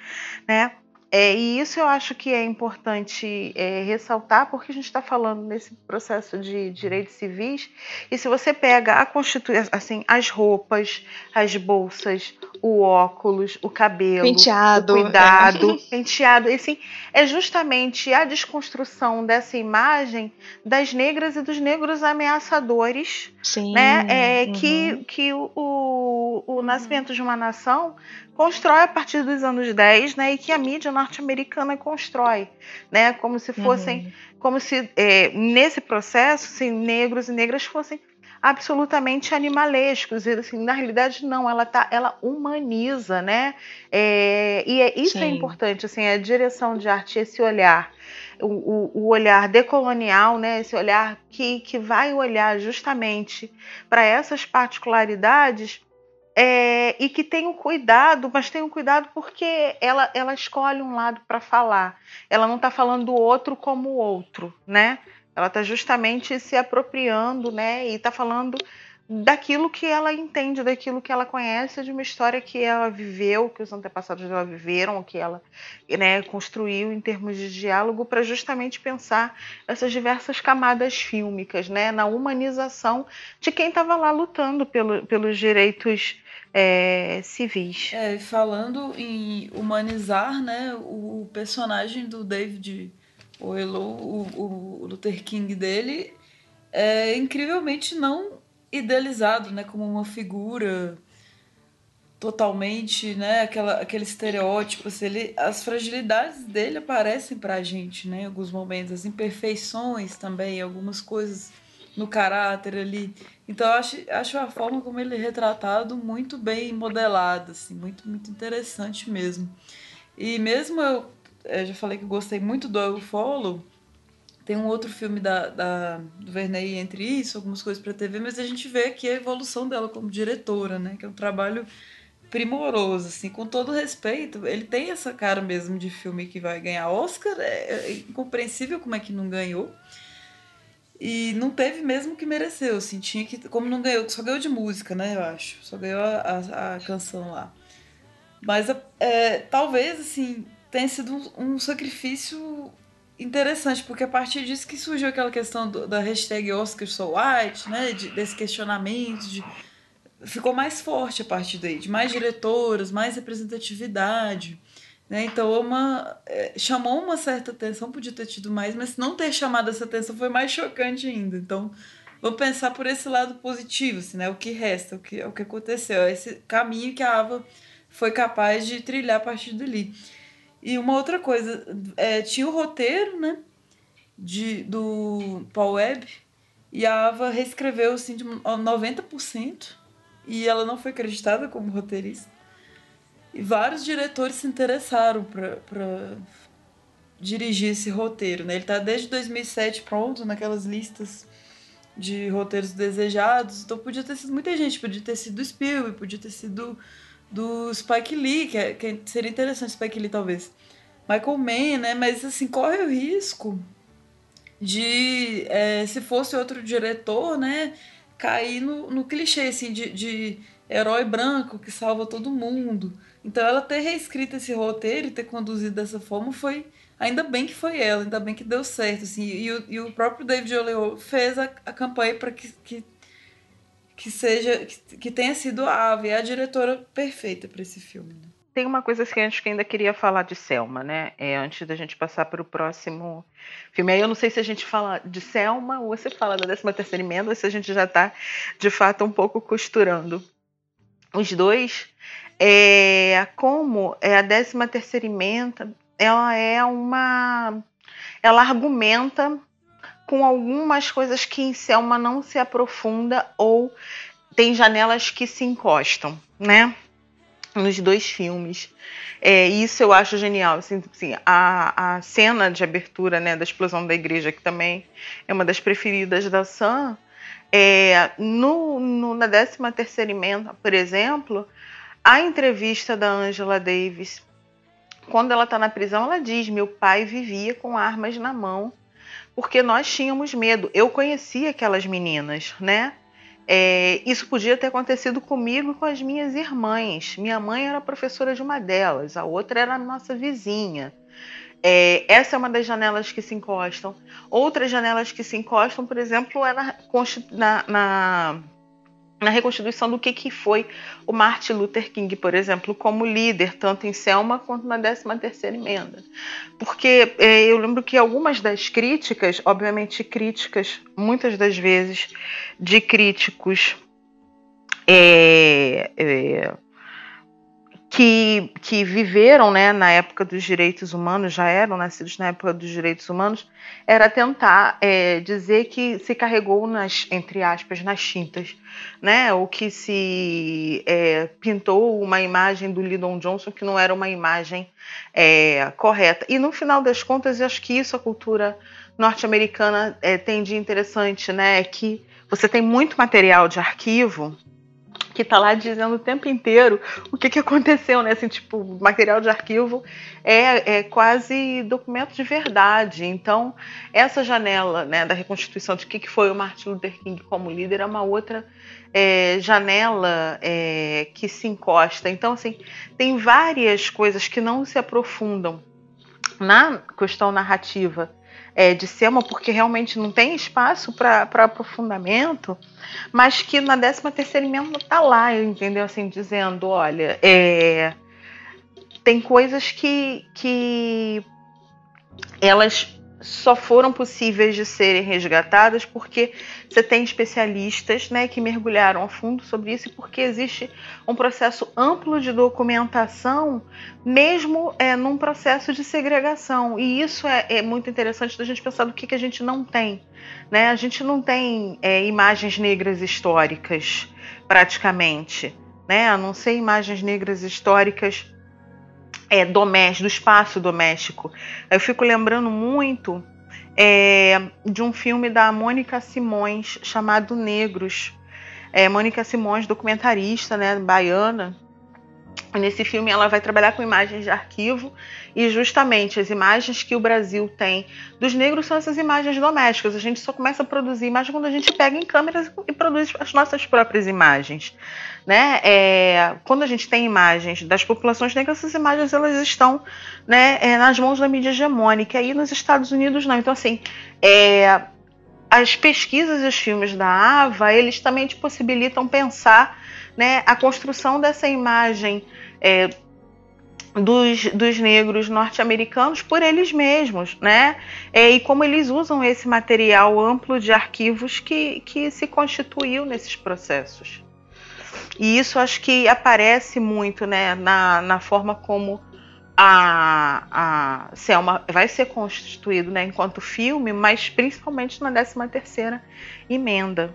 né? É, e isso eu acho que é importante é, ressaltar, porque a gente está falando nesse processo de direitos civis, e se você pega a Constituição, assim, as roupas, as bolsas, o óculos, o cabelo, penteado, o cuidado, é. penteado, assim, é justamente a desconstrução dessa imagem das negras e dos negros ameaçadores, Sim. né? É, uhum. Que, que o, o, o Nascimento de uma Nação constrói a partir dos anos 10, né, e que a mídia norte-americana constrói, né, como se fossem, uhum. como se é, nesse processo, assim, negros e negras fossem absolutamente animalescos. E, assim, na realidade, não, ela tá, ela humaniza, né? É, e é, isso é Sim. é importante, assim, a direção de arte, esse olhar, o, o, olhar decolonial, né? Esse olhar que, que vai olhar justamente para essas particularidades é, e que tem um cuidado, mas tem um cuidado porque ela, ela escolhe um lado para falar. Ela não está falando do outro como o outro, né? Ela está justamente se apropriando, né? E está falando daquilo que ela entende, daquilo que ela conhece, de uma história que ela viveu, que os antepassados dela viveram, que ela né, construiu em termos de diálogo, para justamente pensar essas diversas camadas fílmicas, né, na humanização de quem estava lá lutando pelo, pelos direitos é, civis. É, falando em humanizar, né, o personagem do David Oyelowo, o, o Luther King dele, é incrivelmente não idealizado, né, como uma figura totalmente, né, aquela, aquele estereótipo, assim, ele, as fragilidades dele aparecem pra gente, né, em alguns momentos, as imperfeições também, algumas coisas no caráter ali. Então eu acho, acho a forma como ele é retratado muito bem modelada, assim, muito, muito interessante mesmo. E mesmo eu, eu já falei que gostei muito do Follow, tem um outro filme da, da, do Verney entre isso, algumas coisas para TV, mas a gente vê aqui a evolução dela como diretora, né? Que é um trabalho primoroso, assim, com todo respeito. Ele tem essa cara mesmo de filme que vai ganhar Oscar. É, é incompreensível como é que não ganhou. E não teve mesmo que mereceu, assim, tinha que. Como não ganhou, só ganhou de música, né? Eu acho. Só ganhou a, a, a canção lá. Mas é, talvez, assim, tenha sido um, um sacrifício interessante, porque a partir disso que surgiu aquela questão do, da hashtag Oscar So White, né? De, desse questionamento, de, ficou mais forte a partir daí, de mais diretoras, mais representatividade. Né? Então, é uma, é, chamou uma certa atenção, podia ter tido mais, mas não ter chamado essa atenção foi mais chocante ainda. Então, vamos pensar por esse lado positivo, assim, né? o que resta, o que, o que aconteceu, esse caminho que a Ava foi capaz de trilhar a partir dali. E uma outra coisa, é, tinha o roteiro, né? De, do Paul Webb, e a Ava reescreveu assim, de 90%, e ela não foi acreditada como roteirista. E vários diretores se interessaram para dirigir esse roteiro. Né? Ele está desde 2007 pronto naquelas listas de roteiros desejados. Então podia ter sido muita gente, podia ter sido Spielberg, podia ter sido do Spike Lee, que, é, que seria interessante Spike Lee talvez. Michael Mann, né? Mas assim, corre o risco de, é, se fosse outro diretor, né? Cair no, no clichê, assim, de, de herói branco que salva todo mundo. Então ela ter reescrito esse roteiro e ter conduzido dessa forma foi... Ainda bem que foi ela, ainda bem que deu certo, assim. E, o, e o próprio David Oleo fez a, a campanha para que, que que seja que, que tenha sido a Ave, a diretora perfeita para esse filme. Né? Tem uma coisa que a gente ainda queria falar de Selma, né? É, antes da gente passar para o próximo filme. Aí eu não sei se a gente fala de Selma ou você fala da 13 terceira emenda, ou se a gente já está de fato um pouco costurando os dois. É, como é a 13 terceira emenda, ela é uma ela argumenta com algumas coisas que em Selma não se aprofunda ou tem janelas que se encostam, né? Nos dois filmes. É, isso eu acho genial. Assim, assim, a, a cena de abertura né, da explosão da igreja, que também é uma das preferidas da Sam, é, no, no, na 13 terceira emenda, por exemplo, a entrevista da Angela Davis, quando ela está na prisão, ela diz: Meu pai vivia com armas na mão porque nós tínhamos medo. Eu conhecia aquelas meninas, né? É, isso podia ter acontecido comigo e com as minhas irmãs. Minha mãe era professora de uma delas, a outra era a nossa vizinha. É, essa é uma das janelas que se encostam. Outras janelas que se encostam, por exemplo, é na, na, na na reconstituição do que, que foi o Martin Luther King, por exemplo, como líder, tanto em Selma quanto na 13ª emenda. Porque é, eu lembro que algumas das críticas, obviamente críticas, muitas das vezes, de críticos é, é, que, que viveram né, na época dos direitos humanos, já eram nascidos na época dos direitos humanos, era tentar é, dizer que se carregou nas, entre aspas, nas tintas, né? Ou que se é, pintou uma imagem do Lyndon Johnson que não era uma imagem é, correta. E no final das contas, eu acho que isso a cultura norte-americana é, tem de interessante, né? É que você tem muito material de arquivo que tá lá dizendo o tempo inteiro o que, que aconteceu, né? Assim, tipo, material de arquivo é, é quase documento de verdade. Então, essa janela né, da reconstituição de o que, que foi o Martin Luther King como líder é uma outra é, janela é, que se encosta. Então, assim, tem várias coisas que não se aprofundam na questão narrativa é, de Selma, porque realmente não tem espaço para aprofundamento, mas que na 13 terceira emenda está lá, entendeu? Assim, dizendo, olha, é, tem coisas que, que elas só foram possíveis de serem resgatadas porque você tem especialistas né, que mergulharam a fundo sobre isso e porque existe um processo amplo de documentação, mesmo é, num processo de segregação. E isso é, é muito interessante da gente pensar do que, que a gente não tem. Né? A gente não tem é, imagens negras históricas, praticamente. Né? A não ser imagens negras históricas é, doméstico, do espaço doméstico. Eu fico lembrando muito é, de um filme da Mônica Simões chamado Negros. É, Mônica Simões, documentarista, né, baiana, Nesse filme, ela vai trabalhar com imagens de arquivo e justamente as imagens que o Brasil tem dos negros são essas imagens domésticas. A gente só começa a produzir imagens quando a gente pega em câmeras e produz as nossas próprias imagens. Né? É, quando a gente tem imagens das populações negras, essas imagens elas estão né, é, nas mãos da mídia hegemônica. Aí nos Estados Unidos não. Então, assim, é, as pesquisas e os filmes da AVA, eles também te possibilitam pensar né, a construção dessa imagem é, dos, dos, negros norte-americanos por eles mesmos, né? É, e como eles usam esse material amplo de arquivos que, que se constituiu nesses processos. E isso acho que aparece muito né, na, na forma como a, a Selma vai ser constituído né, enquanto filme, mas principalmente na 13 terceira emenda.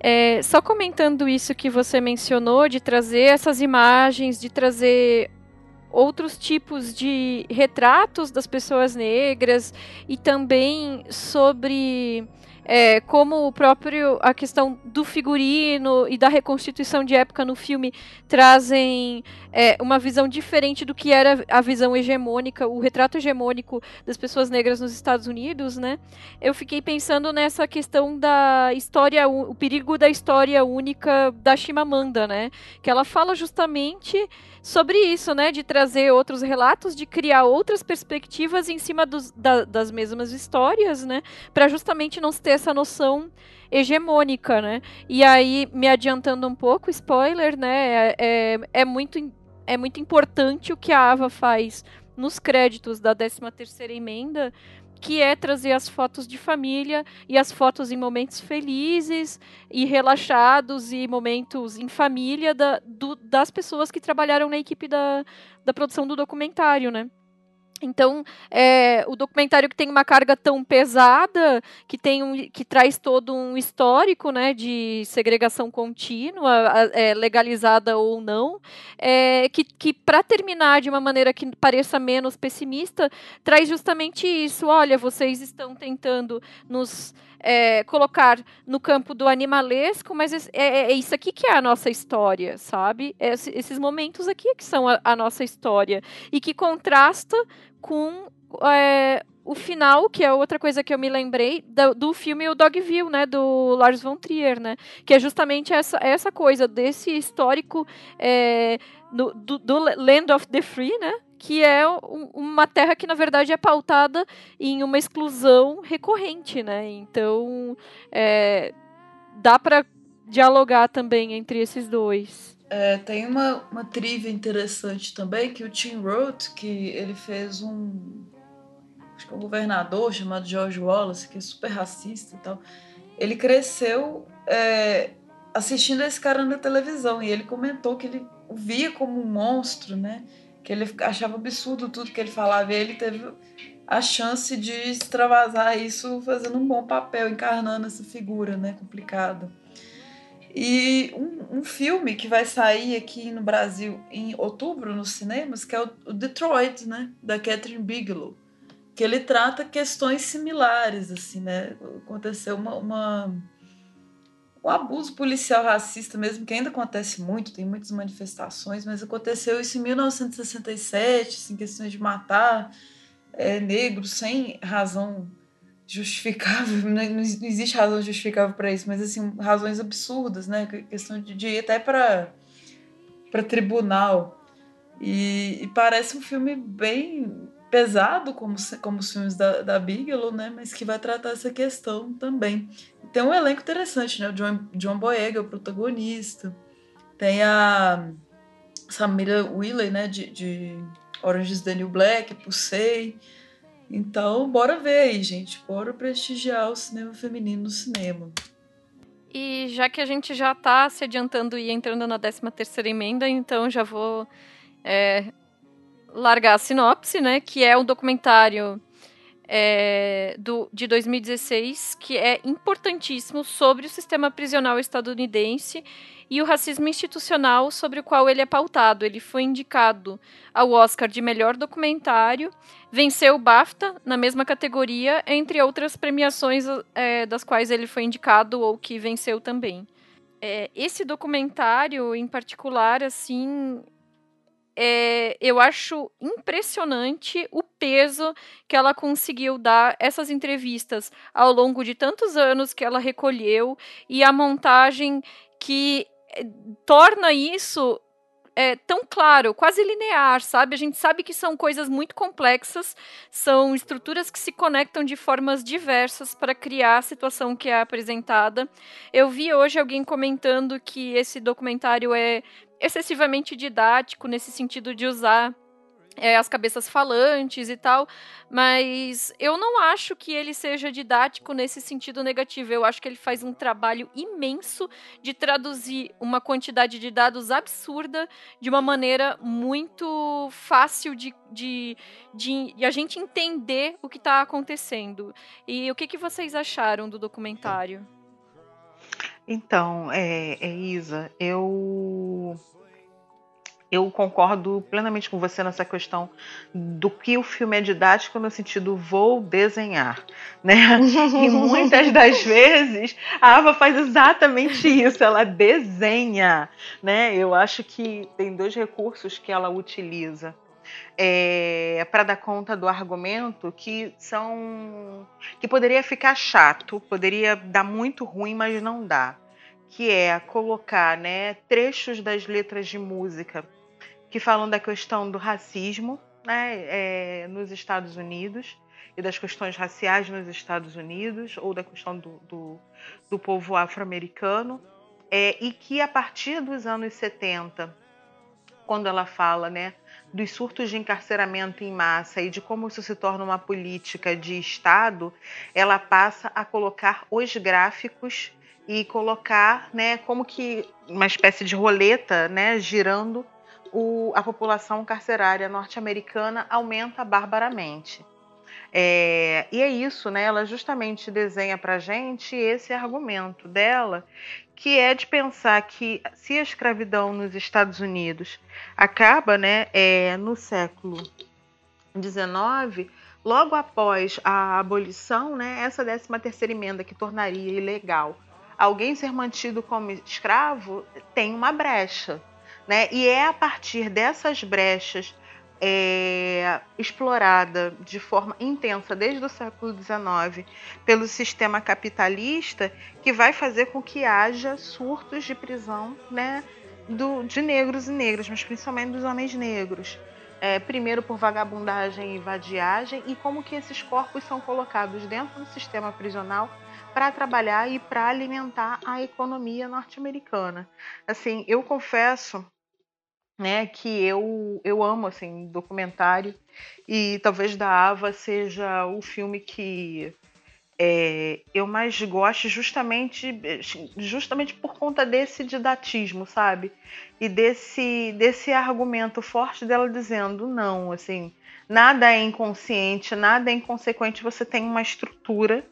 É, só comentando isso que você mencionou, de trazer essas imagens, de trazer outros tipos de retratos das pessoas negras e também sobre é, como o próprio a questão do figurino e da reconstituição de época no filme trazem é, uma visão diferente do que era a visão hegemônica, o retrato hegemônico das pessoas negras nos Estados Unidos, né? Eu fiquei pensando nessa questão da história, o perigo da história única da Chimamanda, né? Que ela fala justamente sobre isso, né? De trazer outros relatos, de criar outras perspectivas em cima dos, da, das mesmas histórias, né? Para justamente não ter essa noção hegemônica, né? E aí, me adiantando um pouco, spoiler, né? É, é, é muito, é muito importante o que a Ava faz nos créditos da 13 terceira emenda, que é trazer as fotos de família e as fotos em momentos felizes e relaxados e momentos em família da, do, das pessoas que trabalharam na equipe da, da produção do documentário, né? Então, é, o documentário que tem uma carga tão pesada, que tem um, que traz todo um histórico, né, de segregação contínua, é, legalizada ou não, é, que, que para terminar de uma maneira que pareça menos pessimista, traz justamente isso. Olha, vocês estão tentando nos é, colocar no campo do animalesco, mas é, é, é, isso aqui que é a nossa história, sabe? É esses momentos aqui que são a, a nossa história. E que contrasta com é, o final, que é outra coisa que eu me lembrei, do, do filme O Dogville, né, do Lars von Trier, né, que é justamente essa, essa coisa desse histórico é, do, do, do, Land of the Free, né, que é um, uma terra que na verdade é pautada em uma exclusão recorrente, né, então é, dá para dialogar também entre esses dois. É, tem uma, uma trivia interessante também que o Tim Roth, que ele fez um acho que é um governador chamado George Wallace, que é super racista e tal. Ele cresceu é, assistindo esse cara na televisão e ele comentou que ele o via como um monstro, né? Que ele achava absurdo tudo que ele falava e ele teve a chance de extravasar isso fazendo um bom papel, encarnando essa figura, né? Complicada. E um, um, filme que vai sair aqui no Brasil em outubro nos cinemas, que é o, o Detroit, né? Da Catherine Bigelow que ele trata questões similares, assim, né? Aconteceu uma, uma o abuso policial racista mesmo, que ainda acontece muito, tem muitas manifestações, mas aconteceu isso em 1967, assim, questões de matar é, negros sem razão justificável, não, não existe razão justificável para isso, mas assim, razões absurdas, né? Questão de, de ir até para tribunal. E, e, parece um filme bem pesado, como, como os filmes da, da Bigelow, né? Mas que vai tratar essa questão também. Tem um elenco interessante, né? O John, John Boyega, o protagonista. Tem a Samira Willey, né? De, de Orange New Black, Pusei. Então, bora ver aí, gente. Bora prestigiar o cinema feminino no cinema. E já que a gente já está se adiantando e entrando na 13 terceira emenda, então já vou é, largar a sinopse, né? Que é um documentário é, do, de 2016 que é importantíssimo sobre o sistema prisional estadunidense e o racismo institucional sobre o qual ele é pautado. Ele foi indicado ao Oscar de melhor documentário, venceu o BAFTA na mesma categoria, entre outras premiações é, das quais ele foi indicado ou que venceu também. É, esse documentário, em particular, assim, é, eu acho impressionante o peso que ela conseguiu dar essas entrevistas ao longo de tantos anos que ela recolheu e a montagem que torna isso é, tão claro, quase linear, sabe? A gente sabe que são coisas muito complexas, são estruturas que se conectam de formas diversas para criar a situação que é apresentada. Eu vi hoje alguém comentando que esse documentário é excessivamente didático nesse sentido de usar é, as cabeças falantes e tal, mas eu não acho que ele seja didático nesse sentido negativo. Eu acho que ele faz um trabalho imenso de traduzir uma quantidade de dados absurda de uma maneira muito fácil de, de, de, de a gente entender o que está acontecendo. E o que, que vocês acharam do documentário? Então, é, é Isa, eu eu concordo plenamente com você nessa questão do que o filme é didático no sentido vou desenhar, né? E muitas das vezes a Ava faz exatamente isso, ela desenha, né? Eu acho que tem dois recursos que ela utiliza. É, para dar conta do argumento que são que poderia ficar chato, poderia dar muito ruim, mas não dá, que é colocar, né, trechos das letras de música que falam da questão do racismo né, é, nos Estados Unidos e das questões raciais nos Estados Unidos, ou da questão do, do, do povo afro-americano, é, e que a partir dos anos 70, quando ela fala né, dos surtos de encarceramento em massa e de como isso se torna uma política de Estado, ela passa a colocar os gráficos e colocar né, como que uma espécie de roleta né, girando o, a população carcerária norte-americana aumenta barbaramente. É, e é isso, né? Ela justamente desenha para gente esse argumento dela, que é de pensar que se a escravidão nos Estados Unidos acaba, né, é, no século XIX, logo após a abolição, né, essa 13 terceira emenda que tornaria ilegal alguém ser mantido como escravo tem uma brecha. Né? E é a partir dessas brechas é, explorada de forma intensa desde o século XIX pelo sistema capitalista que vai fazer com que haja surtos de prisão né, do, de negros e negras, mas principalmente dos homens negros. É, primeiro por vagabundagem e vadiagem e como que esses corpos são colocados dentro do sistema prisional para trabalhar e para alimentar a economia norte-americana. Assim, eu confesso né, que eu, eu amo assim documentário e talvez da Ava seja o filme que é, eu mais gosto justamente justamente por conta desse didatismo, sabe? E desse desse argumento forte dela dizendo não, assim, nada é inconsciente, nada é inconsequente, você tem uma estrutura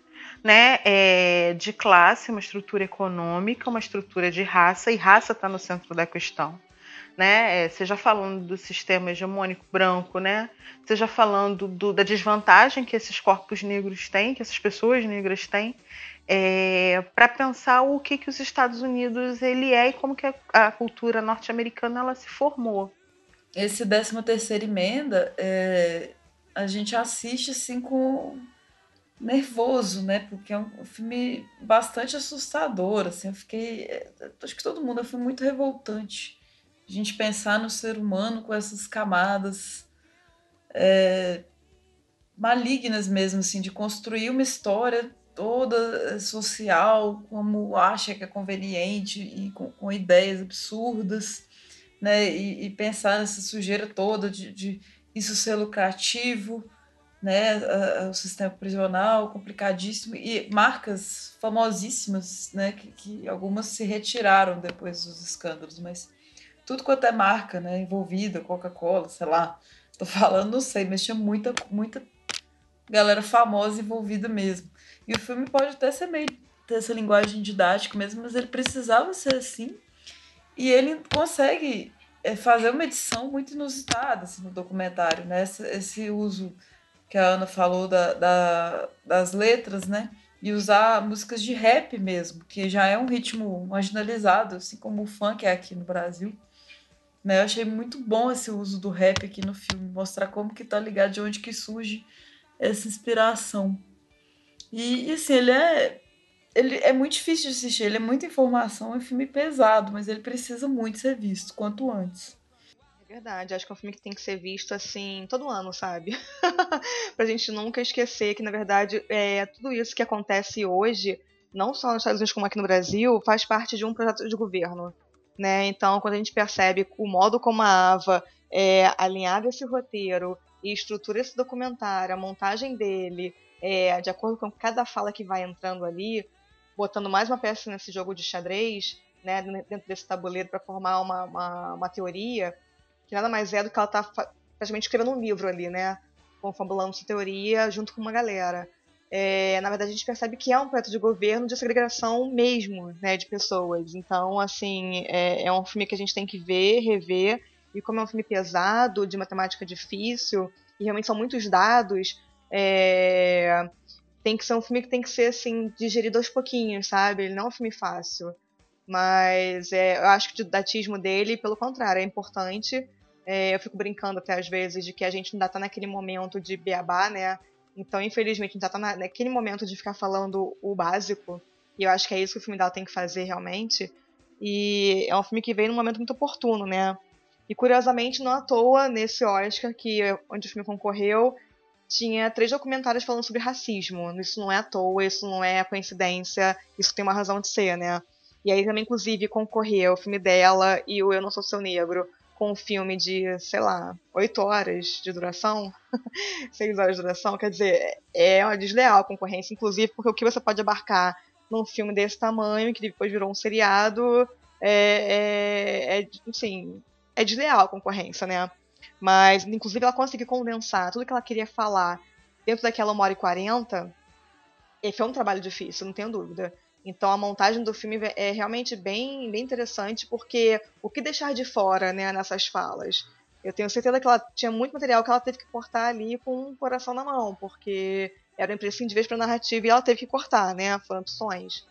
né, é, de classe, uma estrutura econômica, uma estrutura de raça, e raça está no centro da questão né? É, seja falando do sistema hegemônico branco, né? Seja falando do, da desvantagem que esses corpos negros têm, que essas pessoas negras têm, é, para pensar o que, que os Estados Unidos ele é e como que a, a cultura norte-americana ela se formou. Esse 13 terceira emenda, é, a gente assiste assim com nervoso, né? Porque é um filme bastante assustador, assim. Eu fiquei, é, acho que todo mundo, é filme muito revoltante. A gente pensar no ser humano com essas camadas é, malignas mesmo, assim, de construir uma história toda social, como acha que é conveniente e com, com ideias absurdas, né? E, e, pensar nessa sujeira toda de, de isso ser lucrativo, né? O sistema prisional complicadíssimo e marcas famosíssimas, né? Que, que algumas se retiraram depois dos escândalos, mas tudo quanto é marca, né, envolvida, Coca-Cola, sei lá. Tô falando, não sei, mas tinha muita, muita galera famosa envolvida mesmo. E o filme pode até ser meio ter essa linguagem didática mesmo, mas ele precisava ser assim. E ele consegue é, fazer uma edição muito inusitada assim, no documentário, né? Esse, esse uso que a Ana falou da, da, das letras, né? E usar músicas de rap mesmo, que já é um ritmo marginalizado, assim como o funk é aqui no Brasil. Né? Eu achei muito bom esse uso do rap aqui no filme, mostrar como que tá ligado, de onde que surge essa inspiração. E, e assim, ele é ele é muito difícil de assistir, ele é muita informação, é um filme pesado, mas ele precisa muito ser visto, quanto antes. É verdade, acho que é um filme que tem que ser visto assim todo ano, sabe? pra gente nunca esquecer que, na verdade, é, tudo isso que acontece hoje, não só nos Estados Unidos como aqui no Brasil, faz parte de um projeto de governo. Né? Então, quando a gente percebe o modo como a Ava é, alinhava esse roteiro e estrutura esse documentário, a montagem dele, é, de acordo com cada fala que vai entrando ali, botando mais uma peça nesse jogo de xadrez, né, dentro desse tabuleiro para formar uma, uma, uma, teoria, que nada mais é do que ela tá praticamente escrevendo um livro ali, né, confabulando essa teoria junto com uma galera é, na verdade a gente percebe que é um projeto de governo de segregação mesmo, né, de pessoas. Então, assim, é, é um filme que a gente tem que ver, rever, e como é um filme pesado, de matemática difícil, e realmente são muitos dados, é, tem que ser um filme que tem que ser, assim, digerido aos pouquinhos, sabe? Ele não é um filme fácil. Mas é, eu acho que o datismo dele, pelo contrário, é importante. É, eu fico brincando até às vezes de que a gente ainda tá naquele momento de beabá, né? Então, infelizmente, a gente tá naquele momento de ficar falando o básico. E eu acho que é isso que o filme dela tem que fazer realmente. E é um filme que veio num momento muito oportuno, né? E curiosamente, não à toa, nesse Oscar, que onde o filme concorreu, tinha três documentários falando sobre racismo. Isso não é à toa, isso não é coincidência, isso tem uma razão de ser, né? E aí também, inclusive, concorreu o filme dela e o Eu Não Sou Seu Negro, com um filme de, sei lá, oito horas de duração, seis horas de duração, quer dizer, é uma desleal concorrência, inclusive porque o que você pode abarcar num filme desse tamanho, que depois virou um seriado, é, é, é assim, é desleal concorrência, né? Mas, inclusive, ela conseguiu condensar tudo que ela queria falar dentro daquela uma hora e quarenta, e foi um trabalho difícil, não tenho dúvida. Então a montagem do filme é realmente bem, bem interessante, porque o que deixar de fora né, nessas falas? Eu tenho certeza que ela tinha muito material que ela teve que cortar ali com o coração na mão, porque era imprescindível para a narrativa e ela teve que cortar, né? Foram opções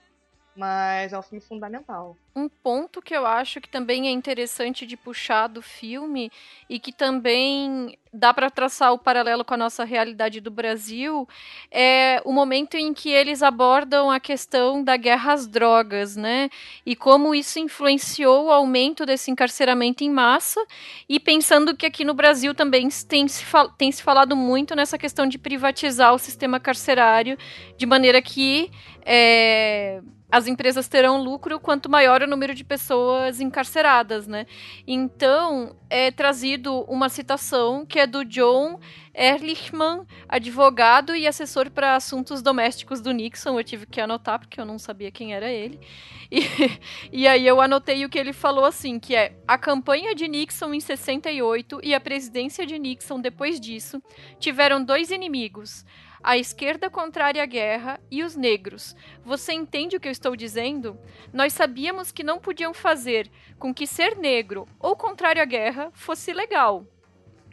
mas é um filme fundamental. Um ponto que eu acho que também é interessante de puxar do filme e que também dá para traçar o paralelo com a nossa realidade do Brasil é o momento em que eles abordam a questão da guerra às drogas, né? E como isso influenciou o aumento desse encarceramento em massa e pensando que aqui no Brasil também tem se, tem se falado muito nessa questão de privatizar o sistema carcerário de maneira que é, as empresas terão lucro quanto maior o número de pessoas encarceradas, né? Então, é trazido uma citação que é do John Ehrlichman, advogado e assessor para assuntos domésticos do Nixon. Eu tive que anotar porque eu não sabia quem era ele. E, e aí eu anotei o que ele falou assim, que é a campanha de Nixon em 68 e a presidência de Nixon depois disso tiveram dois inimigos a esquerda contrária à guerra e os negros. Você entende o que eu estou dizendo? Nós sabíamos que não podiam fazer com que ser negro ou contrário à guerra fosse legal.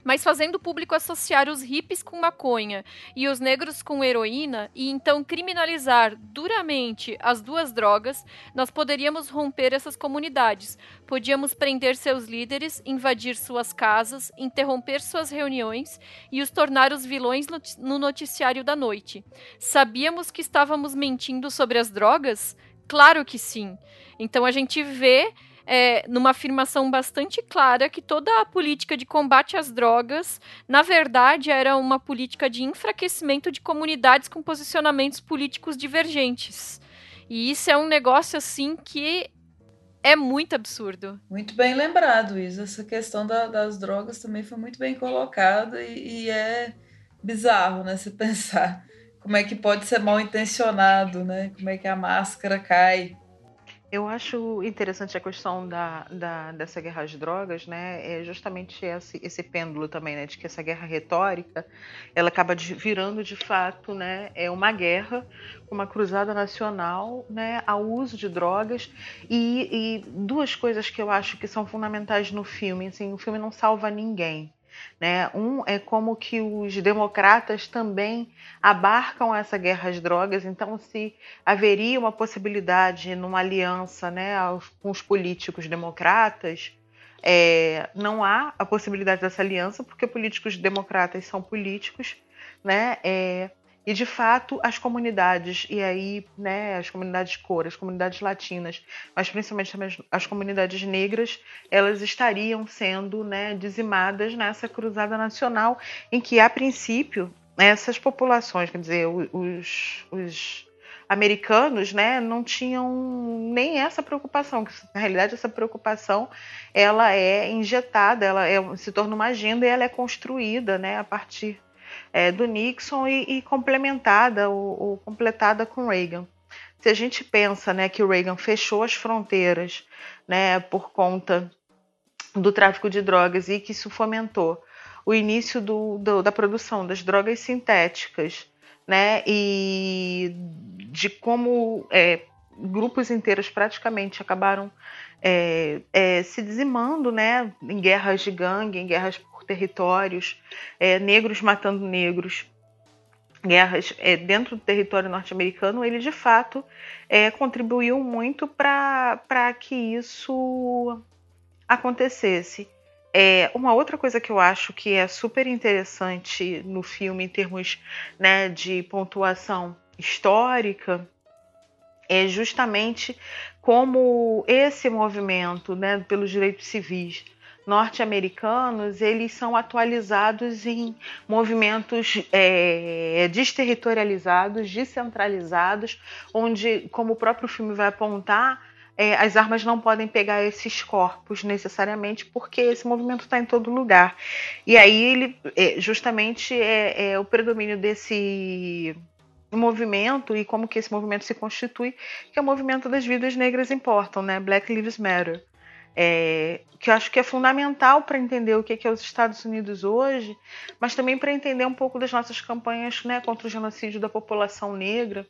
Mas fazendo o público associar os hippies com maconha e os negros com heroína, e então criminalizar duramente as duas drogas, nós poderíamos romper essas comunidades. Podíamos prender seus líderes, invadir suas casas, interromper suas reuniões e os tornar os vilões no noticiário da noite. Sabíamos que estávamos mentindo sobre as drogas? Claro que sim. Então a gente vê é, numa afirmação bastante clara que toda a política de combate às drogas, na verdade, era uma política de enfraquecimento de comunidades com posicionamentos políticos divergentes. E isso é um negócio assim que é muito absurdo. Muito bem lembrado, Isa. Essa questão da, das drogas também foi muito bem colocada e, e é bizarro, né? Se pensar como é que pode ser mal intencionado, né? Como é que a máscara cai eu acho interessante a questão da, da, dessa guerra às drogas, né? É justamente esse, esse pêndulo também, né? De que essa guerra retórica, ela acaba de, virando de fato, né? É uma guerra, uma cruzada nacional, né? Ao uso de drogas e, e duas coisas que eu acho que são fundamentais no filme. Assim, o filme não salva ninguém. Né? Um é como que os democratas também abarcam essa guerra às drogas, então se haveria uma possibilidade numa aliança né, com os políticos democratas, é, não há a possibilidade dessa aliança, porque políticos democratas são políticos, né? É, e de fato, as comunidades, e aí, né, as comunidades cor, as comunidades latinas, mas principalmente também as comunidades negras, elas estariam sendo né, dizimadas nessa cruzada nacional, em que, a princípio, essas populações, quer dizer, os, os americanos, né, não tinham nem essa preocupação, que na realidade essa preocupação ela é injetada, ela é, se torna uma agenda e ela é construída, né, a partir é, do Nixon e, e complementada ou, ou, completada com Reagan. Se a gente pensa né, que o Reagan fechou as fronteiras né, por conta do tráfico de drogas e que isso fomentou o início do, do, da produção das drogas sintéticas, né, e de como é, grupos inteiros praticamente acabaram é, é, se dizimando né, em guerras de gangue, em guerras territórios, é, negros matando negros, guerras é, dentro do território norte-americano, ele de fato é, contribuiu muito para que isso acontecesse. É, uma outra coisa que eu acho que é super interessante no filme, em termos né, de pontuação histórica, é justamente como esse movimento né, pelos direitos civis norte-americanos eles são atualizados em movimentos é, desterritorializados, descentralizados, onde, como o próprio filme vai apontar, é, as armas não podem pegar esses corpos necessariamente, porque esse movimento está em todo lugar. E aí ele, é, justamente, é, é o predomínio desse movimento e como que esse movimento se constitui, que é o movimento das vidas negras importam, né? Black Lives Matter é, que eu acho que é fundamental para entender o que é os Estados Unidos hoje, mas também para entender um pouco das nossas campanhas né, contra o genocídio da população negra.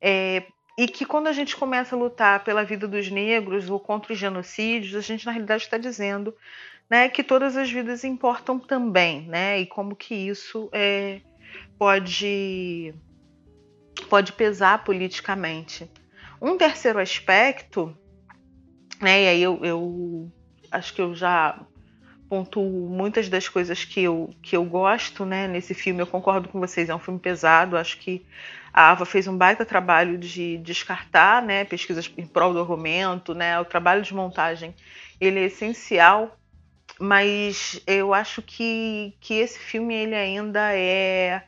É, e que quando a gente começa a lutar pela vida dos negros ou contra os genocídios, a gente na realidade está dizendo né, que todas as vidas importam também, né, e como que isso é, pode, pode pesar politicamente. Um terceiro aspecto né? E aí eu, eu acho que eu já pontuo muitas das coisas que eu, que eu gosto né, nesse filme. Eu concordo com vocês, é um filme pesado. Acho que a Ava fez um baita trabalho de descartar né, pesquisas em prol do argumento. Né, o trabalho de montagem ele é essencial, mas eu acho que, que esse filme ele ainda é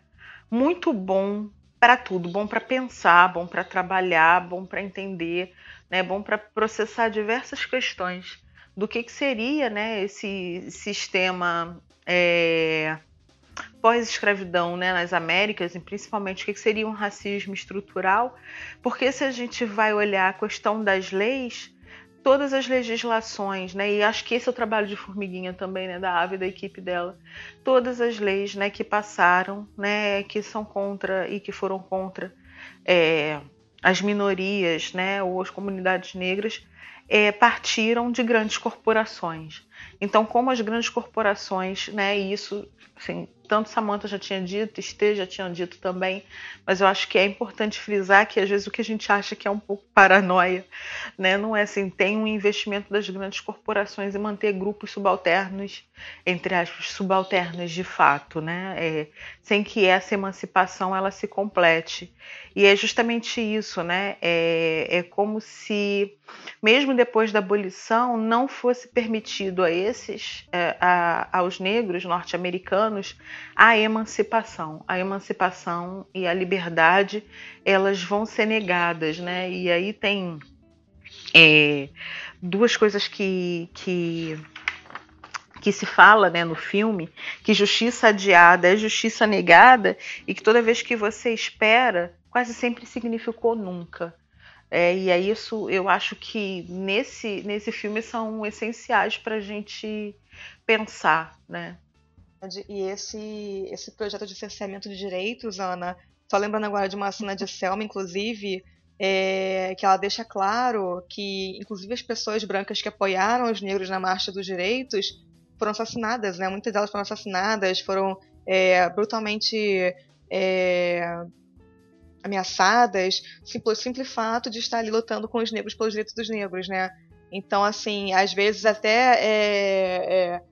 muito bom para tudo, bom para pensar, bom para trabalhar, bom para entender né, bom para processar diversas questões do que, que seria né, esse sistema é, pós-escravidão né, nas Américas, e principalmente o que, que seria um racismo estrutural, porque se a gente vai olhar a questão das leis, todas as legislações, né? E acho que esse é o trabalho de formiguinha também, né? Da Ave da equipe dela. Todas as leis, né? Que passaram, né? Que são contra e que foram contra é, as minorias, né? Ou as comunidades negras, é, partiram de grandes corporações. Então, como as grandes corporações, né? E isso, assim, tanto Samantha já tinha dito, Estê já tinha dito também, mas eu acho que é importante frisar que às vezes o que a gente acha que é um pouco paranoia, né, não é assim, tem um investimento das grandes corporações em manter grupos subalternos, entre aspas, subalternos de fato, né, é, sem que essa emancipação ela se complete. E é justamente isso, né, é, é como se, mesmo depois da abolição, não fosse permitido a esses, é, a, aos negros norte-americanos, a emancipação. A emancipação e a liberdade, elas vão ser negadas, né? E aí tem é, duas coisas que, que que se fala né, no filme, que justiça adiada é justiça negada e que toda vez que você espera, quase sempre significou nunca. É, e é isso, eu acho que nesse, nesse filme são essenciais para a gente pensar, né? E esse, esse projeto de cerceamento de direitos, Ana, só lembrando agora de uma cena de Selma, inclusive, é, que ela deixa claro que, inclusive, as pessoas brancas que apoiaram os negros na Marcha dos Direitos foram assassinadas, né? Muitas delas foram assassinadas, foram é, brutalmente é, ameaçadas, pelo simples fato de estar ali lutando com os negros pelos direitos dos negros, né? Então, assim, às vezes até é, é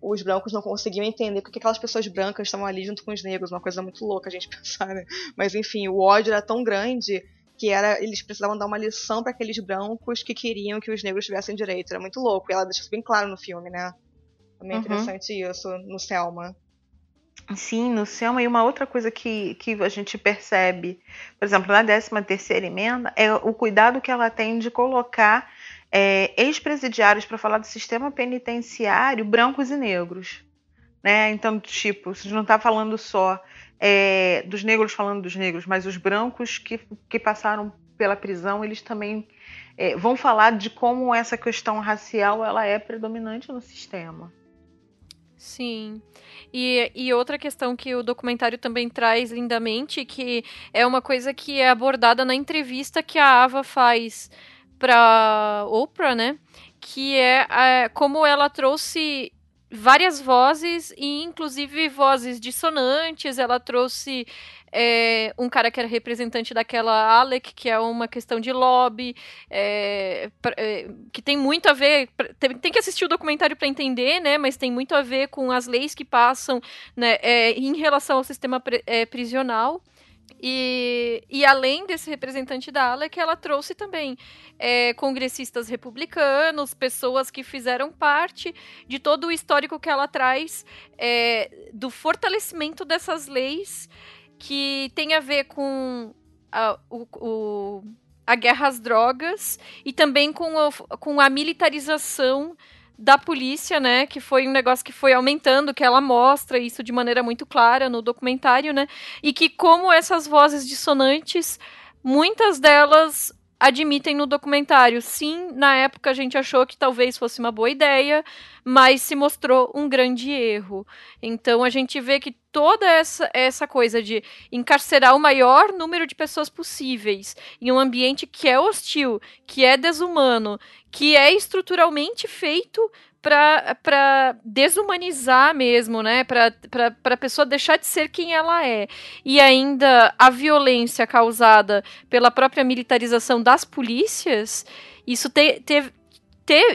os brancos não conseguiam entender porque aquelas pessoas brancas estavam ali junto com os negros, uma coisa muito louca a gente pensar, né? Mas enfim, o ódio era tão grande que era eles precisavam dar uma lição para aqueles brancos que queriam que os negros tivessem direito. Era muito louco. E ela deixa isso bem claro no filme, né? Também é uhum. interessante isso no Selma. Sim, no Selma. E uma outra coisa que, que a gente percebe, por exemplo, na 13 terceira emenda, é o cuidado que ela tem de colocar é, ex-presidiários para falar do sistema penitenciário brancos e negros. Né? Então, tipo, você não está falando só é, dos negros falando dos negros, mas os brancos que, que passaram pela prisão, eles também é, vão falar de como essa questão racial ela é predominante no sistema. Sim. E, e outra questão que o documentário também traz lindamente, que é uma coisa que é abordada na entrevista que a Ava faz para Oprah, né? Que é, é como ela trouxe várias vozes e inclusive vozes dissonantes. Ela trouxe é, um cara que era representante daquela Alec, que é uma questão de lobby, é, é, que tem muito a ver. Tem, tem que assistir o documentário para entender, né? Mas tem muito a ver com as leis que passam né, é, em relação ao sistema é, prisional. E, e além desse representante da ALEC, ela trouxe também é, congressistas republicanos, pessoas que fizeram parte de todo o histórico que ela traz é, do fortalecimento dessas leis que tem a ver com a, o, o, a guerra às drogas e também com, com a militarização da polícia, né? Que foi um negócio que foi aumentando, que ela mostra isso de maneira muito clara no documentário, né? E que como essas vozes dissonantes, muitas delas admitem no documentário. Sim, na época a gente achou que talvez fosse uma boa ideia, mas se mostrou um grande erro. Então a gente vê que toda essa, essa coisa de encarcerar o maior número de pessoas possíveis em um ambiente que é hostil, que é desumano, que é estruturalmente feito para desumanizar mesmo, né? Para a pessoa deixar de ser quem ela é. E ainda a violência causada pela própria militarização das polícias, isso te, te,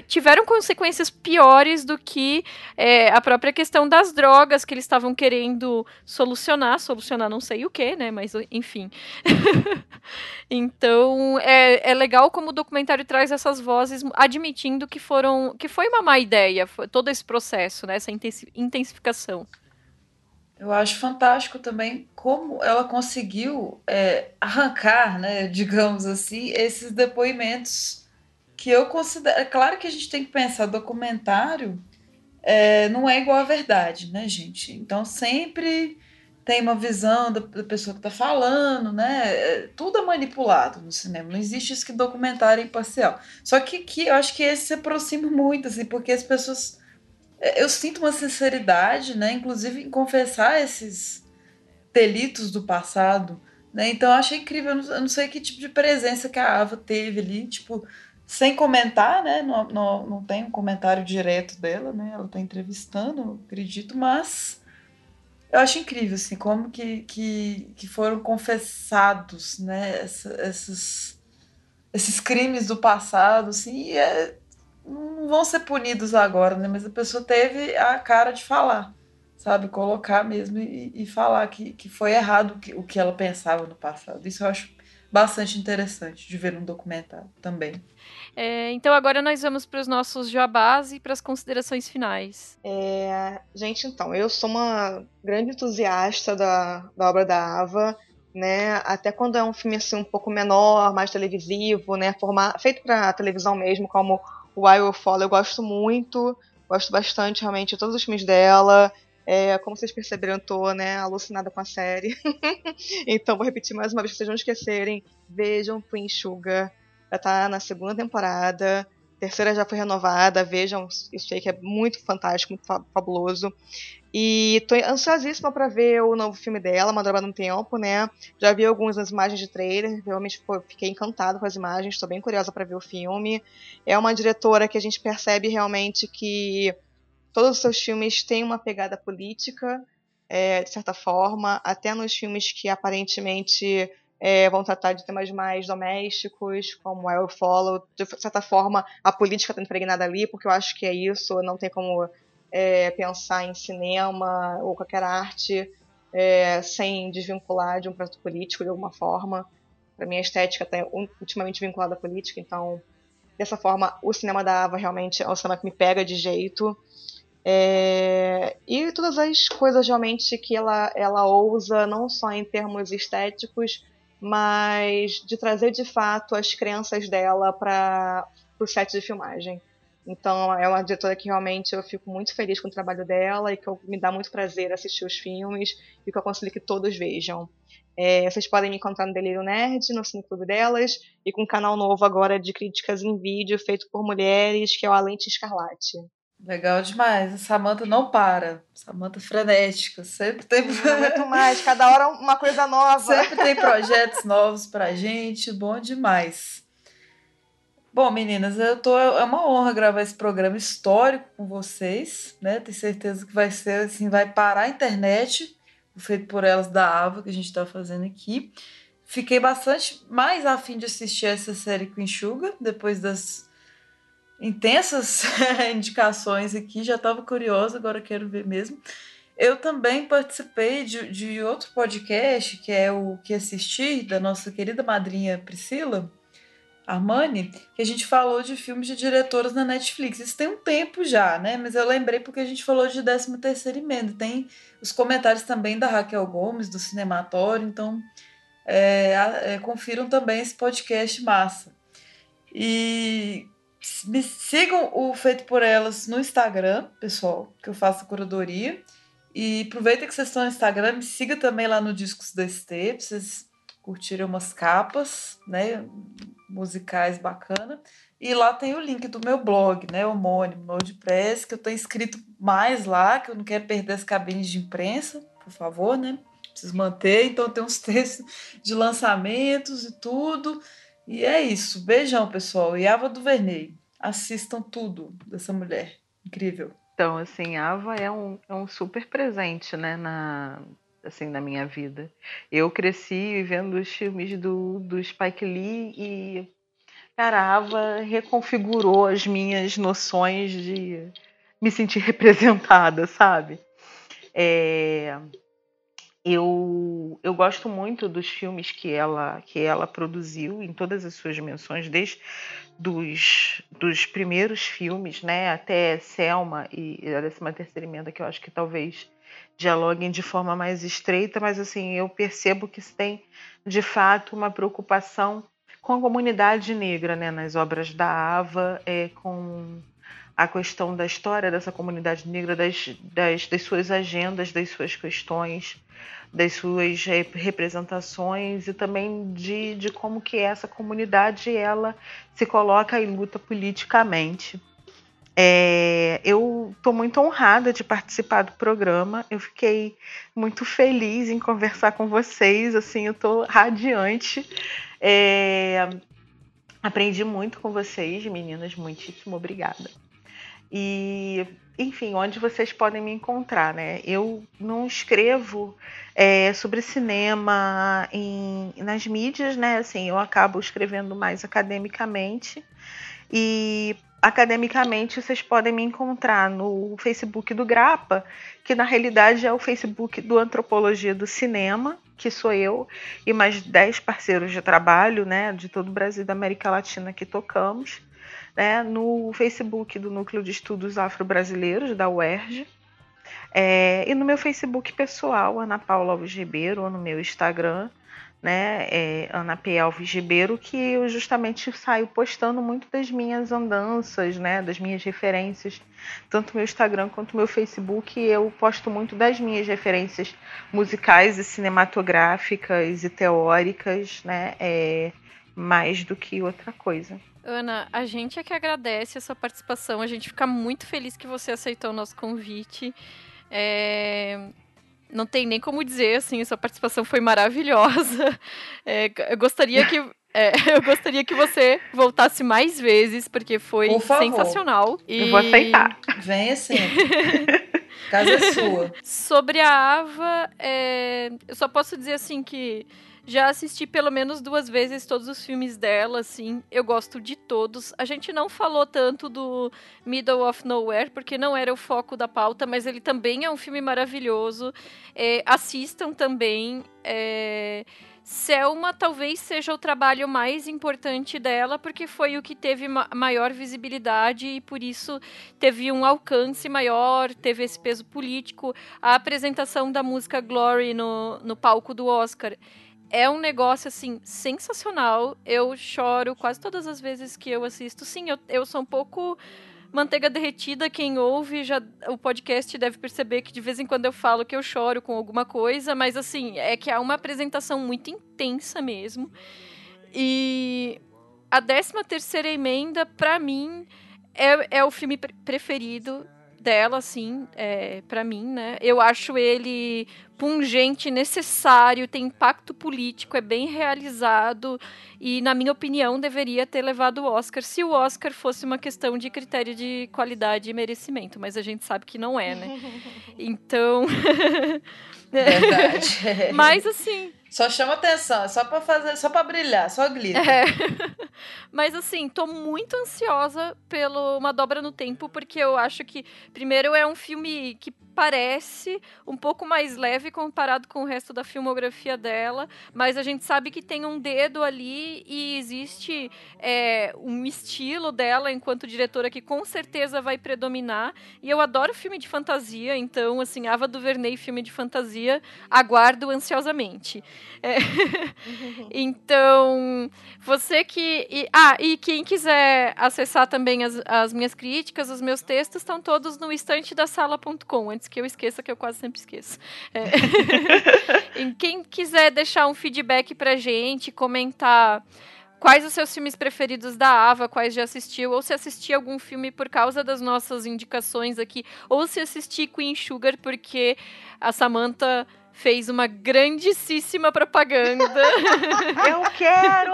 tiveram consequências piores do que é, a própria questão das drogas que eles estavam querendo solucionar, solucionar não sei o que, né? Mas enfim. então é, é legal como o documentário traz essas vozes admitindo que foram que foi uma má ideia, todo esse processo, né? Essa intensificação. Eu acho fantástico também como ela conseguiu é, arrancar, né, digamos assim, esses depoimentos que eu considero. É claro que a gente tem que pensar, documentário é, não é igual à verdade, né, gente? Então sempre tem uma visão da, da pessoa que está falando, né? É, tudo é manipulado no cinema. Não existe isso que documentário é imparcial. Só que, que eu acho que esse se aproxima muito, assim, porque as pessoas. É, eu sinto uma sinceridade, né? Inclusive em confessar esses delitos do passado. Né? Então eu achei incrível. Eu não, eu não sei que tipo de presença que a Ava teve ali, tipo, sem comentar, né? Não, não, não tem um comentário direto dela, né? Ela está entrevistando, acredito, mas eu acho incrível, assim, como que, que, que foram confessados, né, essa, esses, esses crimes do passado, assim, e é, não vão ser punidos agora, né, mas a pessoa teve a cara de falar, sabe, colocar mesmo e, e falar que, que foi errado o que, o que ela pensava no passado. Isso eu acho bastante interessante de ver num documentário também. É, então agora nós vamos para os nossos jabás e para as considerações finais. É, gente, então, eu sou uma grande entusiasta da, da obra da Ava, né? Até quando é um filme assim um pouco menor, mais televisivo, né? Formar, feito para televisão mesmo, como o I Will Follow, eu gosto muito, gosto bastante realmente de todos os filmes dela. É, como vocês perceberam, eu tô né, alucinada com a série. então vou repetir mais uma vez para vocês não esquecerem. Vejam Queen Sugar já tá na segunda temporada. Terceira já foi renovada. Vejam, isso aí que é muito fantástico, muito fabuloso. E tô ansiosíssima para ver o novo filme dela, Madrugada no Tempo, né? Já vi algumas imagens de trailer, realmente fiquei encantado com as imagens, estou bem curiosa para ver o filme. É uma diretora que a gente percebe realmente que todos os seus filmes têm uma pegada política, é, de certa forma, até nos filmes que aparentemente é, vão tratar de temas mais domésticos, como I Will Follow. De certa forma, a política está impregnada ali, porque eu acho que é isso, não tem como é, pensar em cinema ou qualquer arte é, sem desvincular de um projeto político de alguma forma. Para mim, a estética está ultimamente vinculada à política, então, dessa forma, o cinema da Ava realmente é um cinema que me pega de jeito. É, e todas as coisas realmente que ela, ela ousa, não só em termos estéticos, mas de trazer de fato as crenças dela para o set de filmagem. Então é uma diretora que realmente eu fico muito feliz com o trabalho dela e que eu, me dá muito prazer assistir os filmes e que eu aconselho que todos vejam. É, vocês podem me encontrar no Delírio Nerd, no Cineclube delas, e com um canal novo agora de críticas em vídeo feito por mulheres, que é o Alente Escarlate. Legal demais. A Samanta não para. Samanta frenética. Sempre tem. Muito mais. Cada hora uma coisa nova. Sempre tem projetos novos pra gente. Bom demais. Bom, meninas, eu tô, é uma honra gravar esse programa histórico com vocês, né? Tenho certeza que vai ser assim, vai parar a internet, feito por elas da Ava, que a gente está fazendo aqui. Fiquei bastante mais afim de assistir essa série com Enxuga, depois das intensas indicações aqui, já estava curiosa, agora quero ver mesmo. Eu também participei de, de outro podcast, que é o Que Assistir, da nossa querida madrinha Priscila Armani, que a gente falou de filmes de diretoras na Netflix. Isso tem um tempo já, né? Mas eu lembrei porque a gente falou de 13 terceira emenda. Tem os comentários também da Raquel Gomes, do Cinematório, então é, é, confiram também esse podcast massa. E me sigam o Feito por Elas no Instagram, pessoal, que eu faço curadoria. E aproveita que vocês estão no Instagram, me siga também lá no Discos da ST, pra vocês curtirem umas capas, né, musicais bacana. E lá tem o link do meu blog, né, homônimo, WordPress, que eu tô inscrito mais lá, que eu não quero perder as cabines de imprensa, por favor, né? Preciso manter, então tem uns textos de lançamentos e tudo. E é isso. Beijão, pessoal. E Ava do Vernei. Assistam tudo dessa mulher. Incrível. Então, assim, Ava é um, é um super presente, né, na, assim, na minha vida. Eu cresci vendo os filmes do, do Spike Lee e, cara, Ava reconfigurou as minhas noções de me sentir representada, sabe? É, eu, eu gosto muito dos filmes que ela, que ela produziu em todas as suas dimensões, desde dos, dos primeiros filmes, né, até Selma e a décima terceira emenda, que eu acho que talvez dialoguem de forma mais estreita, mas assim, eu percebo que tem de fato uma preocupação com a comunidade negra, né, nas obras da Ava, é, com a questão da história dessa comunidade negra, das, das, das suas agendas, das suas questões, das suas representações e também de, de como que essa comunidade ela se coloca e luta politicamente. É, eu estou muito honrada de participar do programa. Eu fiquei muito feliz em conversar com vocês. Assim, eu estou radiante. É, aprendi muito com vocês, meninas. Muitíssimo obrigada. E, enfim, onde vocês podem me encontrar, né? Eu não escrevo é, sobre cinema em, nas mídias, né? Assim, eu acabo escrevendo mais academicamente. E academicamente vocês podem me encontrar no Facebook do Grapa, que na realidade é o Facebook do Antropologia do Cinema, que sou eu e mais 10 parceiros de trabalho, né, de todo o Brasil e da América Latina que tocamos né, no Facebook do Núcleo de Estudos Afro-Brasileiros, da UERJ, é, e no meu Facebook pessoal, Ana Paula Alves Ribeiro, ou no meu Instagram, né, é, Ana P. Alves Ribeiro, que eu justamente saio postando muito das minhas andanças, né, das minhas referências, tanto meu Instagram quanto meu Facebook, eu posto muito das minhas referências musicais e cinematográficas e teóricas, né, é, mais do que outra coisa. Ana, a gente é que agradece a sua participação. A gente fica muito feliz que você aceitou o nosso convite. É... Não tem nem como dizer, assim, sua participação foi maravilhosa. É, eu gostaria que. É, eu gostaria que você voltasse mais vezes, porque foi sensacional. E... Eu vou aceitar. Venha sempre. Casa é sua. Sobre a Ava, é... eu só posso dizer assim que já assisti pelo menos duas vezes todos os filmes dela, assim. Eu gosto de todos. A gente não falou tanto do Middle of Nowhere, porque não era o foco da pauta, mas ele também é um filme maravilhoso. É, assistam também. É... Selma talvez seja o trabalho mais importante dela, porque foi o que teve ma maior visibilidade e por isso teve um alcance maior, teve esse peso político. A apresentação da música Glory no, no palco do Oscar é um negócio, assim, sensacional. Eu choro quase todas as vezes que eu assisto. Sim, eu, eu sou um pouco manteiga derretida. Quem ouve já o podcast deve perceber que de vez em quando eu falo que eu choro com alguma coisa, mas, assim, é que há uma apresentação muito intensa mesmo. E a 13 terceira emenda, para mim, é, é o filme preferido dela, assim, é, para mim, né? Eu acho ele pungente, necessário, tem impacto político, é bem realizado e, na minha opinião, deveria ter levado o Oscar se o Oscar fosse uma questão de critério de qualidade e merecimento, mas a gente sabe que não é, né? Então. Verdade. mas assim. Só chama atenção, é só para fazer, só para brilhar, só glitter. É. Mas assim, tô muito ansiosa pelo Uma Dobra no Tempo, porque eu acho que, primeiro, é um filme que parece um pouco mais leve comparado com o resto da filmografia dela, mas a gente sabe que tem um dedo ali e existe é, um estilo dela enquanto diretora que com certeza vai predominar. E eu adoro filme de fantasia, então, assim, Ava DuVernay, filme de fantasia, aguardo ansiosamente. É. então, você que. E, ah, e quem quiser acessar também as, as minhas críticas, os meus textos estão todos no estante da sala.com antes que eu esqueça, que eu quase sempre esqueço. É. quem quiser deixar um feedback pra gente, comentar quais os seus filmes preferidos da Ava, quais já assistiu, ou se assistiu algum filme por causa das nossas indicações aqui, ou se assistir Queen Sugar porque a Samantha fez uma grandíssima propaganda. eu quero!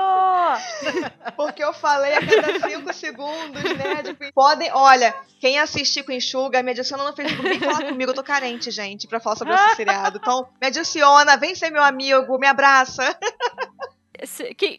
Porque eu falei a cada cinco segundos, né? De... Podem, olha, quem assistir com Enxuga, me adiciona no Facebook, vem falar comigo, eu tô carente, gente, pra falar sobre esse seriado. Então, me adiciona, vem ser meu amigo, me abraça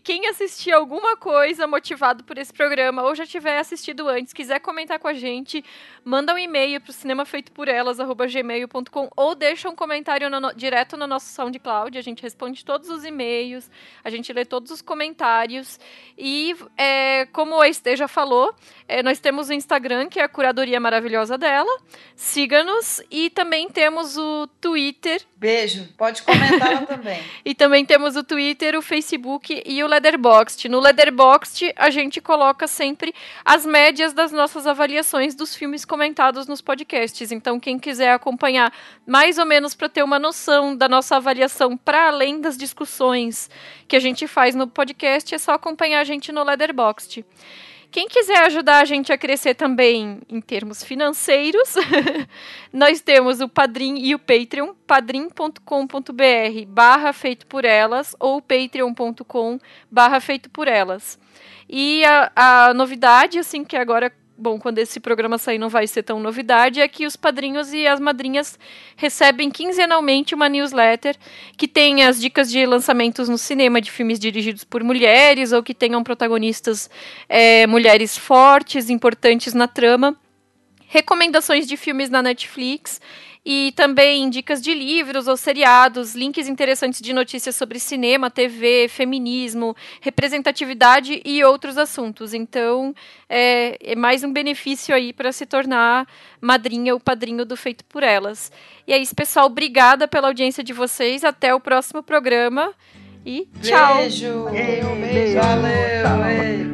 quem assistir alguma coisa motivado por esse programa ou já tiver assistido antes, quiser comentar com a gente, manda um e-mail para o cinemafeitoporelas@gmail.com ou deixa um comentário no, direto no nosso SoundCloud. A gente responde todos os e-mails, a gente lê todos os comentários e é, como a Estê já falou, é, nós temos o Instagram que é a curadoria maravilhosa dela. Siga-nos e também temos o Twitter. Beijo, pode comentar lá também. e também temos o Twitter, o Facebook Facebook e o Letterboxd. No Letterboxd, a gente coloca sempre as médias das nossas avaliações dos filmes comentados nos podcasts. Então, quem quiser acompanhar mais ou menos para ter uma noção da nossa avaliação para além das discussões que a gente faz no podcast, é só acompanhar a gente no Letterboxd. Quem quiser ajudar a gente a crescer também em termos financeiros, nós temos o Padrim e o Patreon, padrim.com.br barra feito por elas ou patreon.com barra feito por elas. E a, a novidade, assim, que agora bom, quando esse programa sair não vai ser tão novidade, é que os padrinhos e as madrinhas recebem quinzenalmente uma newsletter que tem as dicas de lançamentos no cinema de filmes dirigidos por mulheres ou que tenham protagonistas é, mulheres fortes, importantes na trama, recomendações de filmes na Netflix e também dicas de livros ou seriados, links interessantes de notícias sobre cinema, TV, feminismo, representatividade e outros assuntos. Então, é, é mais um benefício aí para se tornar madrinha ou padrinho do Feito por Elas. E é isso, pessoal. Obrigada pela audiência de vocês. Até o próximo programa. E tchau. Beijo. Beijo. Valeu. Beijo.